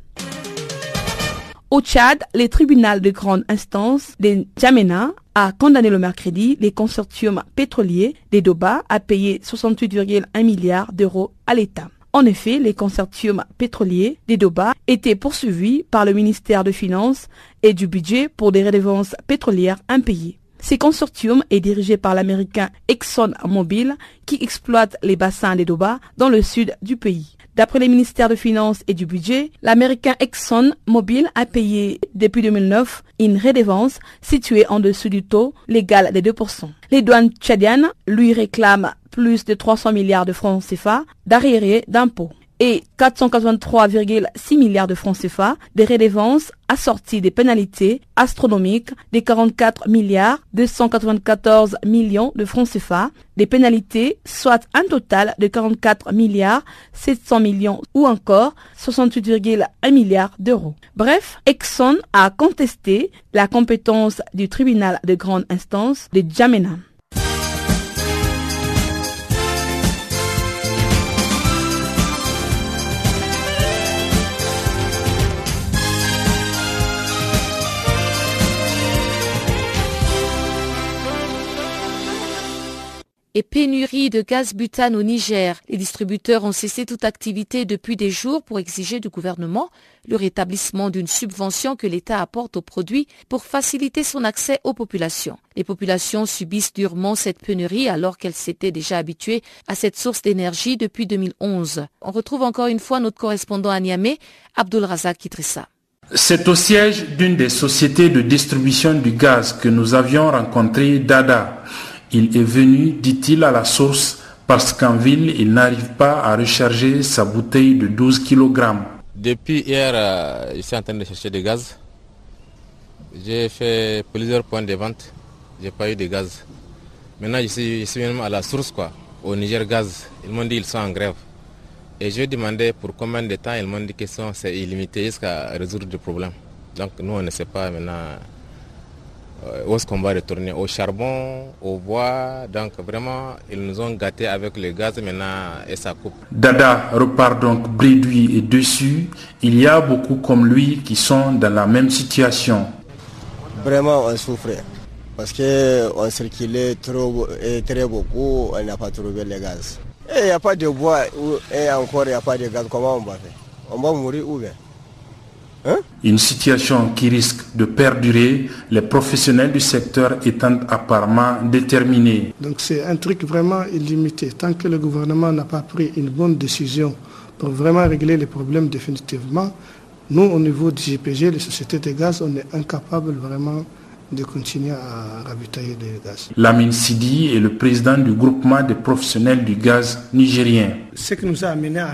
Au Tchad, le tribunal de grande instance de Djamena a condamné le mercredi les consortiums pétroliers des Doba à payer 68,1 milliards d'euros à l'État. En effet, les consortiums pétroliers des Doba étaient poursuivis par le ministère des Finances et du Budget pour des redevances pétrolières impayées. Ce consortium est dirigé par l'américain ExxonMobil qui exploite les bassins des Doba dans le sud du pays. D'après les ministères de Finances et du Budget, l'américain ExxonMobil a payé depuis 2009 une redevance située en dessous du taux légal des 2%. Les douanes tchadiennes lui réclament plus de 300 milliards de francs CFA d'arriérés d'impôts. Et 483,6 milliards de francs CFA, des redevances assorties des pénalités astronomiques des 44 milliards 294 millions de francs CFA, des pénalités soit un total de 44 milliards 700 millions ou encore 68,1 milliards d'euros. Bref, Exxon a contesté la compétence du tribunal de grande instance de Djamena. Et pénurie de gaz butane au Niger. Les distributeurs ont cessé toute activité depuis des jours pour exiger du gouvernement le rétablissement d'une subvention que l'État apporte aux produits pour faciliter son accès aux populations. Les populations subissent durement cette pénurie alors qu'elles s'étaient déjà habituées à cette source d'énergie depuis 2011. On retrouve encore une fois notre correspondant à Niamey, Abdul Razak. C'est au siège d'une des sociétés de distribution du gaz que nous avions rencontré Dada. Il est venu, dit-il, à la source parce qu'en ville, il n'arrive pas à recharger sa bouteille de 12 kg. Depuis hier, euh, je suis en train de chercher du gaz. J'ai fait plusieurs points de vente. Je n'ai pas eu de gaz. Maintenant, je suis, même à la source, quoi, au Niger Gaz. Ils m'ont dit qu'ils sont en grève. Et je demandé pour combien de temps. Ils m'ont dit que c'est illimité jusqu'à résoudre le problème. Donc, nous, on ne sait pas maintenant où est-ce qu'on va retourner? Au charbon, au bois. Donc vraiment, ils nous ont gâtés avec le gaz maintenant et ça coupe. Dada repart donc bréduit et dessus. Il y a beaucoup comme lui qui sont dans la même situation. Vraiment, on souffrait. Parce qu'on circulait trop, et très beaucoup, on n'a pas trouvé le gaz. Et il n'y a pas de bois et encore il n'y a pas de gaz. Comment on va faire? On va mourir où bien? Hein? Une situation qui risque de perdurer, les professionnels du secteur étant apparemment déterminés. Donc c'est un truc vraiment illimité. Tant que le gouvernement n'a pas pris une bonne décision pour vraiment régler les problèmes définitivement, nous au niveau du GPG, les sociétés de gaz, on est incapable vraiment de continuer à ravitailler le gaz. Lamine Sidi est le président du groupement des professionnels du gaz nigérien. Ce qui nous a amené à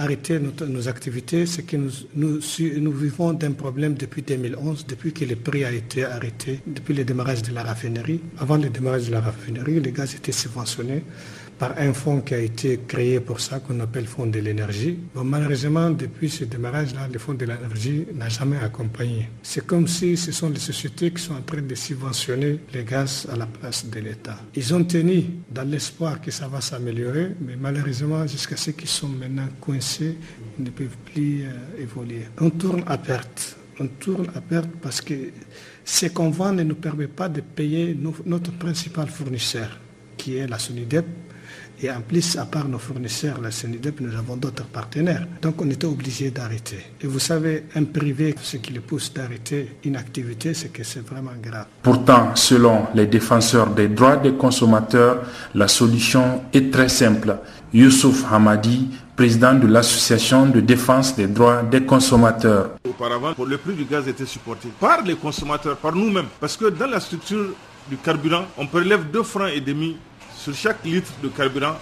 arrêter nos activités, c'est que nous, vivons d'un problème depuis 2011, depuis que le prix a été arrêté, depuis le démarrage de la raffinerie. Avant le démarrage de la raffinerie, le gaz était subventionné par un fonds qui a été créé pour ça, qu'on appelle Fonds de l'énergie. Bon, malheureusement, depuis ce démarrage-là, le Fonds de l'énergie n'a jamais accompagné. C'est comme si ce sont les sociétés qui sont en train de subventionner le gaz à la place de l'État. Ils ont tenu dans l'espoir que ça va s'améliorer, mais malheureusement, jusqu'à ce qu'ils sont maintenant coincés, ils ne peuvent plus euh, évoluer. On tourne à perte. On tourne à perte parce que ce qu'on vend ne nous permet pas de payer notre principal fournisseur, qui est la Sonidep, et en plus, à part nos fournisseurs, la CNIDEP, nous avons d'autres partenaires. Donc on était obligé d'arrêter. Et vous savez, un privé, ce qui le pousse d'arrêter une activité, c'est que c'est vraiment grave. Pourtant, selon les défenseurs des droits des consommateurs, la solution est très simple. Youssouf Hamadi, président de l'association de défense des droits des consommateurs. Auparavant, le prix du gaz était supporté par les consommateurs, par nous-mêmes. Parce que dans la structure du carburant, on prélève 2 francs et demi sur chaque litre de carburant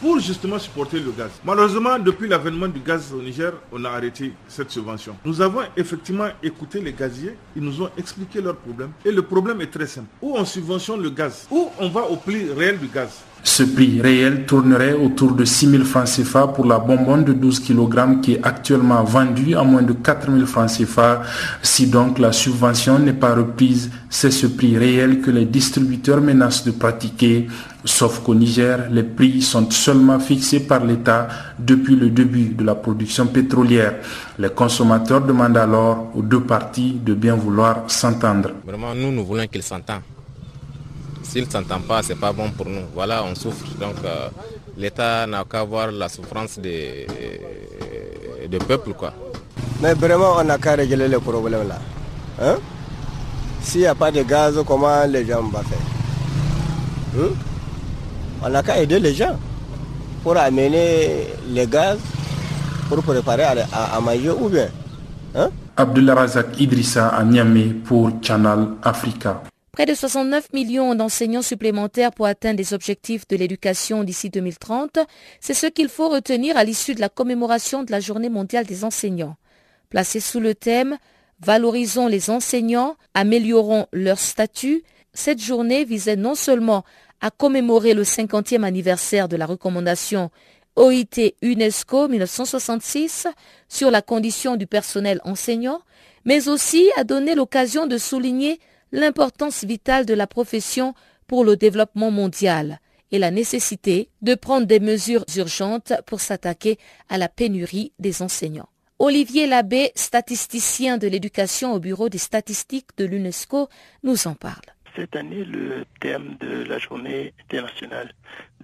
pour justement supporter le gaz. Malheureusement, depuis l'avènement du gaz au Niger, on a arrêté cette subvention. Nous avons effectivement écouté les gaziers, ils nous ont expliqué leurs problèmes. Et le problème est très simple. Ou on subventionne le gaz, ou on va au prix réel du gaz. Ce prix réel tournerait autour de 6 000 francs CFA pour la bonbonne de 12 kg qui est actuellement vendue à moins de 4 000 francs CFA. Si donc la subvention n'est pas reprise, c'est ce prix réel que les distributeurs menacent de pratiquer. Sauf qu'au Niger, les prix sont seulement fixés par l'État depuis le début de la production pétrolière. Les consommateurs demandent alors aux deux parties de bien vouloir s'entendre. Vraiment, nous, nous voulons qu'ils s'entendent. S'ils ne s'entendent pas, ce n'est pas bon pour nous. Voilà, on souffre. Donc euh, l'État n'a qu'à voir la souffrance des, des peuples. Quoi. Mais vraiment, on n'a qu'à régler le problème là. Hein? S'il n'y a pas de gaz, comment les gens vont faire? Hein? On n'a qu'à aider les gens pour amener le gaz, pour préparer à, manger ou bien. Hein? Abdullah Razak Idrissa à Niamey pour Channel Africa. Près de 69 millions d'enseignants supplémentaires pour atteindre les objectifs de l'éducation d'ici 2030, c'est ce qu'il faut retenir à l'issue de la commémoration de la Journée mondiale des enseignants. Placé sous le thème Valorisons les enseignants, améliorons leur statut, cette journée visait non seulement à commémorer le 50e anniversaire de la recommandation OIT UNESCO 1966 sur la condition du personnel enseignant, mais aussi à donner l'occasion de souligner l'importance vitale de la profession pour le développement mondial et la nécessité de prendre des mesures urgentes pour s'attaquer à la pénurie des enseignants. Olivier Labbé, statisticien de l'éducation au Bureau des statistiques de l'UNESCO, nous en parle. Cette année, le thème de la journée internationale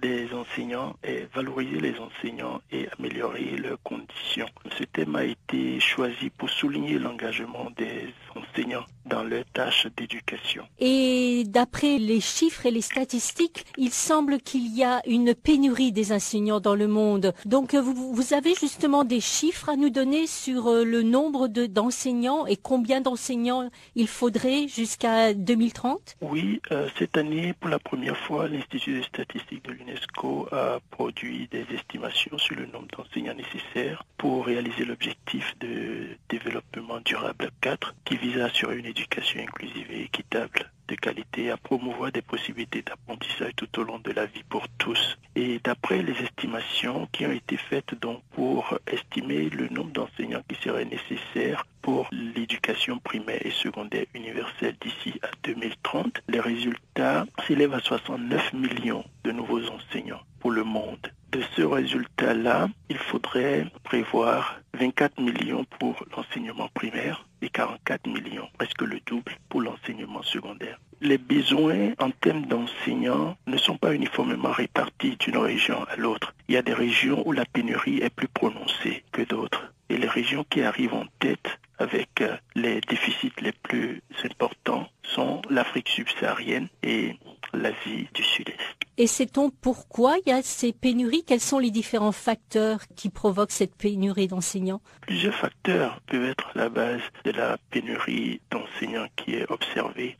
des enseignants est valoriser les enseignants et améliorer leurs conditions. Ce thème a été choisi pour souligner l'engagement des enseignants dans leurs tâches d'éducation. Et d'après les chiffres et les statistiques, il semble qu'il y a une pénurie des enseignants dans le monde. Donc vous, vous avez justement des chiffres à nous donner sur euh, le nombre d'enseignants et combien d'enseignants il faudrait jusqu'à 2030 Oui, euh, cette année, pour la première fois, l'Institut de statistiques de l'UNESCO a produit des estimations sur le nombre d'enseignants nécessaires pour réaliser l'objectif de développement durable 4 qui vise à assurer une éducation inclusive et équitable de qualité, à promouvoir des possibilités d'apprentissage tout au long de la vie pour tous. Et d'après les estimations qui ont été faites donc pour estimer le nombre d'enseignants qui seraient nécessaires pour l'éducation primaire et secondaire universelle d'ici à 2030, les résultats s'élèvent à 69 millions de nouveaux enseignants pour le monde. De ce résultat-là, il faudrait prévoir 24 millions pour l'enseignement primaire et 44 millions, presque le double pour l'enseignement secondaire. Les besoins en termes d'enseignants ne sont pas uniformément répartis d'une région à l'autre. Il y a des régions où la pénurie est plus prononcée que d'autres. Et les régions qui arrivent en tête avec euh, les déficits les plus importants sont l'Afrique subsaharienne et l'Asie du Sud-Est. Et sait-on pourquoi il y a ces pénuries? Quels sont les différents facteurs qui provoquent cette pénurie d'enseignants? Plusieurs facteurs peuvent être la base de la pénurie d'enseignants qui est observée.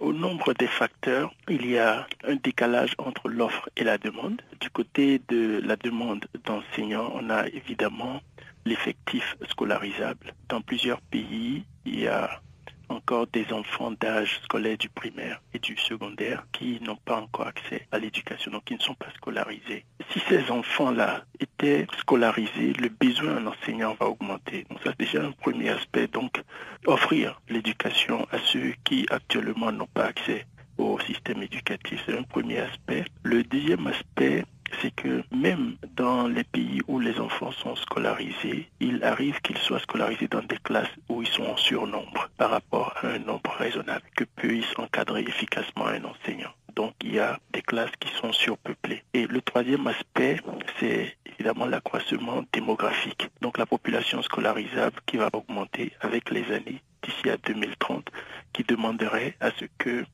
Au nombre des facteurs, il y a un décalage entre l'offre et la demande. Du côté de la demande d'enseignants, on a évidemment l'effectif scolarisable. Dans plusieurs pays, il y a encore des enfants d'âge scolaire du primaire et du secondaire qui n'ont pas encore accès à l'éducation, donc qui ne sont pas scolarisés. Si ces enfants-là étaient scolarisés, le besoin en enseignant va augmenter. Donc ça, c'est déjà un premier aspect. Donc, offrir l'éducation à ceux qui actuellement n'ont pas accès au système éducatif, c'est un premier aspect. Le deuxième aspect, c'est que même dans les pays où les enfants sont scolarisés, il arrive qu'ils soient scolarisés dans des classes où ils sont en surnombre par rapport à un nombre raisonnable que puisse encadrer efficacement un enseignant. Donc il y a des classes qui sont surpeuplées. Et le troisième aspect, c'est évidemment l'accroissement démographique. Donc la population scolarisable qui va augmenter avec les années d'ici à 2030, qui demanderait à ce que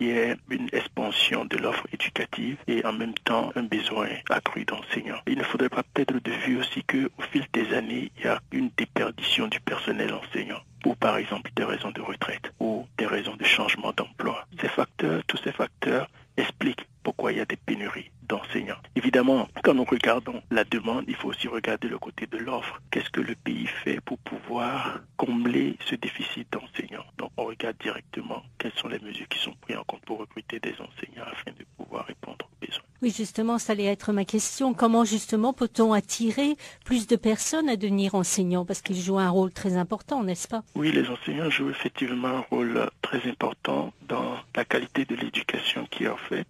il y a une expansion de l'offre éducative et en même temps un besoin accru d'enseignants. Il ne faudrait pas perdre de vue aussi qu'au fil des années, il y a une déperdition du personnel enseignant ou par exemple des raisons de retraite ou des raisons de changement d'emploi. Ces facteurs, tous ces facteurs expliquent pourquoi il y a des pénuries d'enseignants. Évidemment, quand nous regardons la demande, il faut aussi regarder le côté de l'offre. Qu'est-ce que le pays fait pour pouvoir combler ce déficit d'enseignants? Donc on regarde directement quelles sont les mesures qui sont prises en compte pour recruter des enseignants afin de pouvoir répondre aux besoins. Oui, justement, ça allait être ma question. Comment justement peut-on attirer plus de personnes à devenir enseignants? Parce qu'ils jouent un rôle très important, n'est-ce pas? Oui, les enseignants jouent effectivement un rôle très important dans la qualité de l'éducation qui est en fait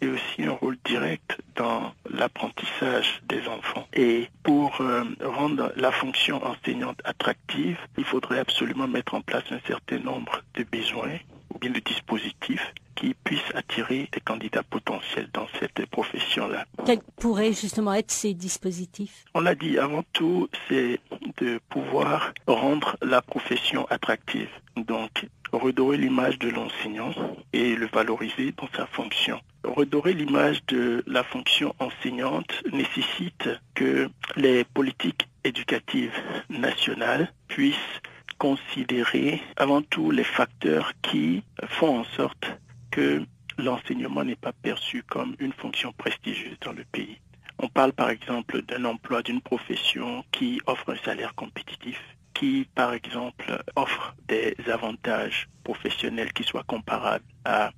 et aussi un rôle direct dans l'apprentissage des enfants. Et pour euh, rendre la fonction enseignante attractive, il faudrait absolument mettre en place un certain nombre de besoins bien de dispositifs qui puissent attirer des candidats potentiels dans cette profession-là. Quels pourraient justement être ces dispositifs? On l'a dit, avant tout, c'est de pouvoir rendre la profession attractive. Donc, redorer l'image de l'enseignant et le valoriser dans sa fonction. Redorer l'image de la fonction enseignante nécessite que les politiques éducatives nationales puissent considérer avant tout les facteurs qui font en sorte que l'enseignement n'est pas perçu comme une fonction prestigieuse dans le pays. On parle par exemple d'un emploi, d'une profession qui offre un salaire compétitif, qui par exemple offre des avantages professionnels qui soient comparables à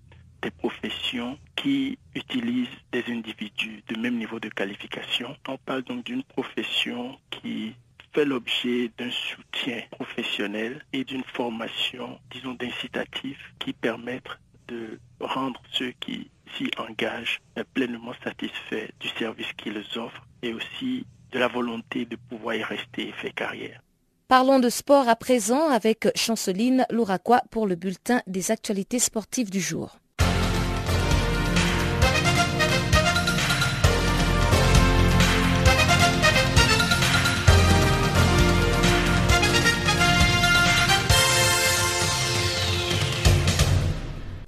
des professions qui utilisent des individus de même niveau de qualification. On parle donc d'une profession qui fait l'objet d'un soutien professionnel et d'une formation, disons, d'incitatifs qui permettent de rendre ceux qui s'y engagent pleinement satisfaits du service qu'ils offrent et aussi de la volonté de pouvoir y rester et faire carrière. Parlons de sport à présent avec Chanceline Louraquois pour le bulletin des actualités sportives du jour.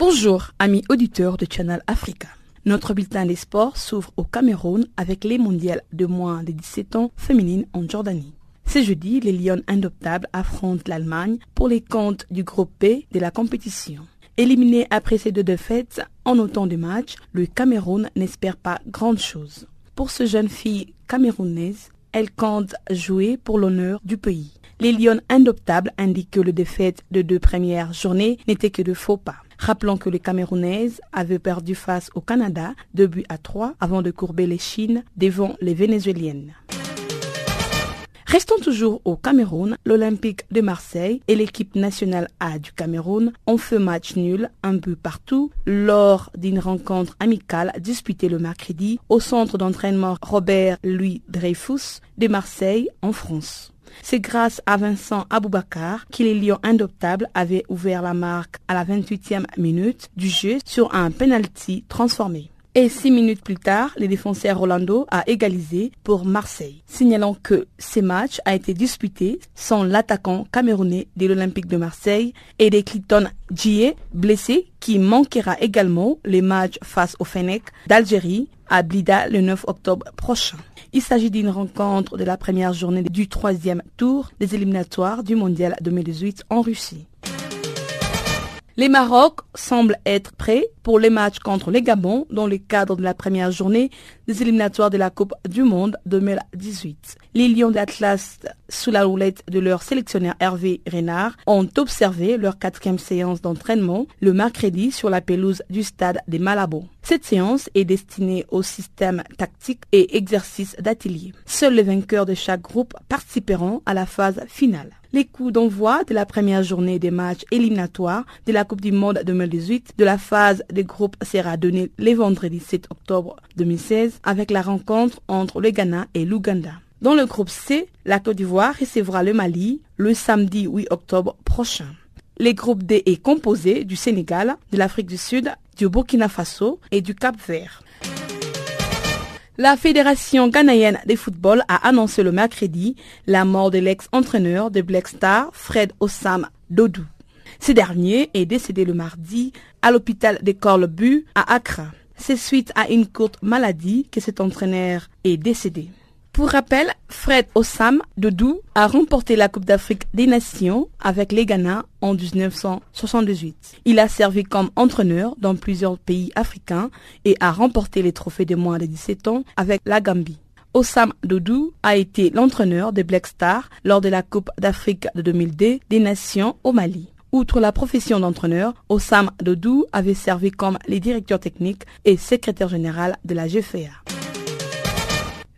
Bonjour, amis auditeurs de Channel Africa. Notre bulletin des sports s'ouvre au Cameroun avec les mondiales de moins de 17 ans féminines en Jordanie. Ce jeudi, les Lions indoptables affrontent l'Allemagne pour les comptes du groupe B de la compétition. Éliminé après ces deux défaites en autant de matchs, le Cameroun n'espère pas grand-chose. Pour ce jeune fille camerounaise, elle compte jouer pour l'honneur du pays. Les Lions indoptables indiquent que le défaite de deux premières journées n'était que de faux pas. Rappelons que les Camerounaises avaient perdu face au Canada 2 buts à 3 avant de courber les Chines devant les Vénézuéliennes. Restons toujours au Cameroun. L'Olympique de Marseille et l'équipe nationale A du Cameroun ont fait match nul, un but partout, lors d'une rencontre amicale disputée le mercredi au centre d'entraînement Robert Louis Dreyfus de Marseille en France. C'est grâce à Vincent Aboubakar que les Lions indoptables avaient ouvert la marque à la 28e minute du jeu sur un penalty transformé. Et six minutes plus tard, le défenseur Rolando a égalisé pour Marseille, signalant que ce match a été disputé sans l'attaquant camerounais de l'Olympique de Marseille et de Clinton Djie, blessé, qui manquera également les matchs face au Fennec d'Algérie à Blida le 9 octobre prochain. Il s'agit d'une rencontre de la première journée du troisième tour des éliminatoires du Mondial 2018 en Russie. Les Maroc semblent être prêts pour les matchs contre les Gabon dans le cadre de la première journée des éliminatoires de la Coupe du Monde 2018. Les Lions d'Atlas, sous la roulette de leur sélectionneur Hervé Renard, ont observé leur quatrième séance d'entraînement le mercredi sur la pelouse du stade des Malabo. Cette séance est destinée au système tactique et exercice d'atelier. Seuls les vainqueurs de chaque groupe participeront à la phase finale. Les coups d'envoi de la première journée des matchs éliminatoires de la Coupe du Monde 2018 de la phase des groupes sera donné le vendredi 7 octobre 2016 avec la rencontre entre le Ghana et l'Ouganda. Dans le groupe C, la Côte d'Ivoire recevra le Mali le samedi 8 octobre prochain. Le groupe D est composé du Sénégal, de l'Afrique du Sud, du Burkina Faso et du Cap Vert. La Fédération ghanéenne de football a annoncé le mercredi la mort de l'ex-entraîneur de Black Star, Fred Osam Dodou. Ce dernier est décédé le mardi à l'hôpital de Corlebu à Accra. C'est suite à une courte maladie que cet entraîneur est décédé. Pour rappel, Fred Osam Dodou a remporté la Coupe d'Afrique des Nations avec les Ghana en 1978. Il a servi comme entraîneur dans plusieurs pays africains et a remporté les trophées de moins de 17 ans avec la Gambie. Osam Dodou a été l'entraîneur des Black Stars lors de la Coupe d'Afrique de 2002 des Nations au Mali. Outre la profession d'entraîneur, Osam Dodou avait servi comme les directeurs techniques et secrétaire général de la GFA.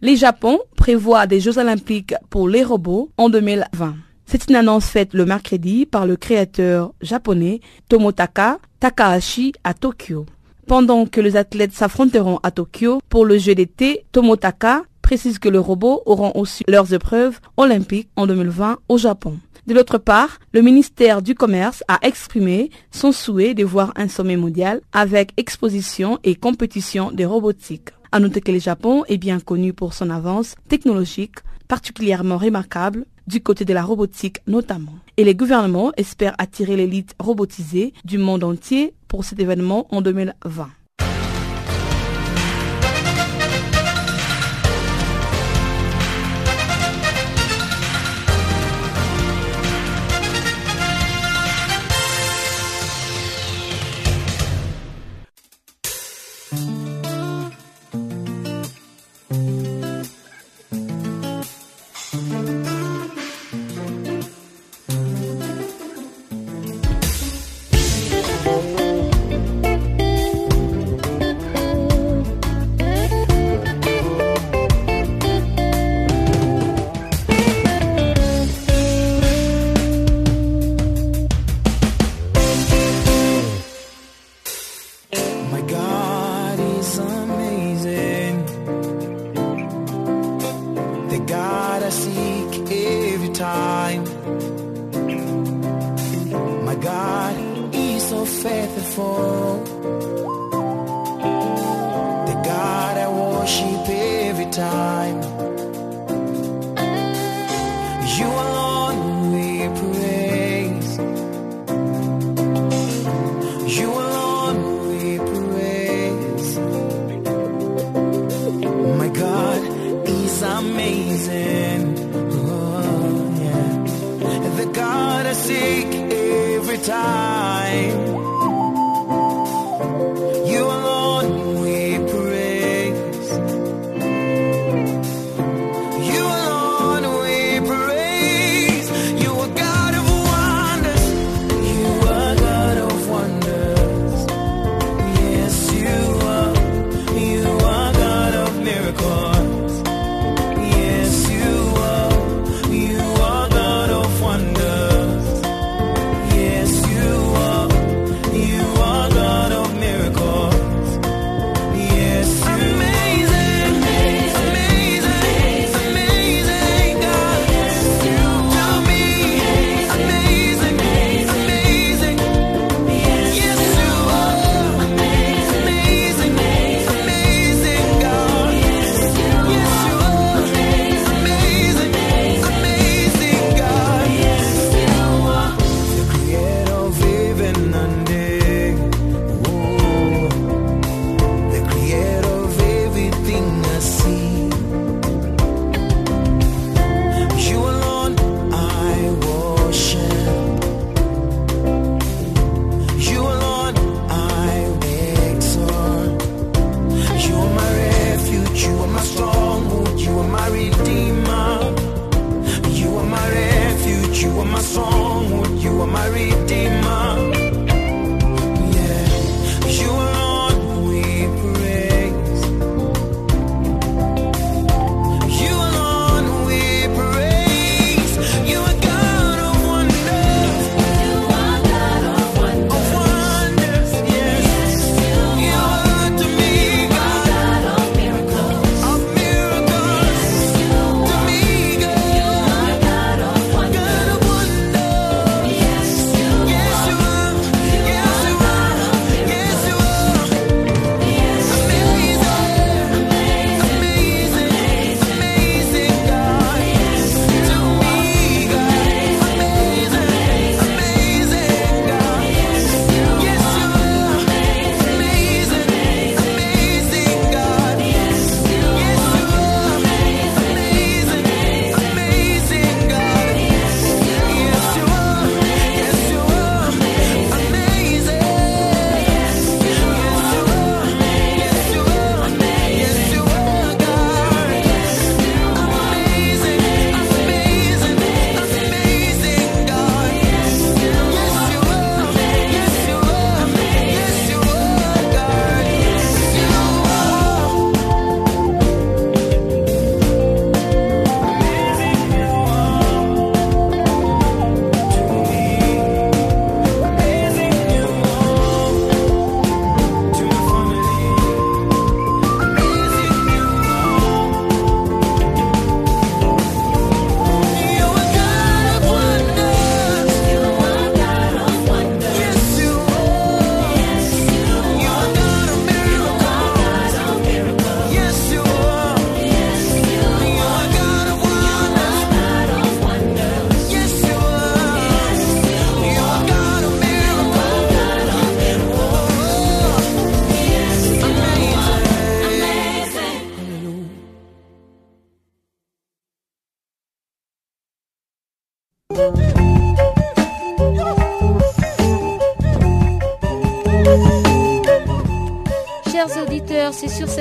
Les Japon prévoient des Jeux olympiques pour les robots en 2020. C'est une annonce faite le mercredi par le créateur japonais Tomotaka Takahashi à Tokyo. Pendant que les athlètes s'affronteront à Tokyo pour le jeu d'été, Tomotaka précise que les robots auront aussi leurs épreuves olympiques en 2020 au Japon. De l'autre part, le ministère du Commerce a exprimé son souhait de voir un sommet mondial avec exposition et compétition de robotique. À noter que le Japon est bien connu pour son avance technologique particulièrement remarquable du côté de la robotique notamment. Et les gouvernements espèrent attirer l'élite robotisée du monde entier pour cet événement en 2020.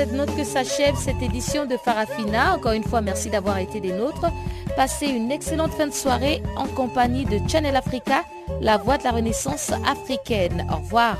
cette note que s'achève cette édition de Farafina. Encore une fois, merci d'avoir été des nôtres. Passez une excellente fin de soirée en compagnie de Channel Africa, la voix de la renaissance africaine. Au revoir.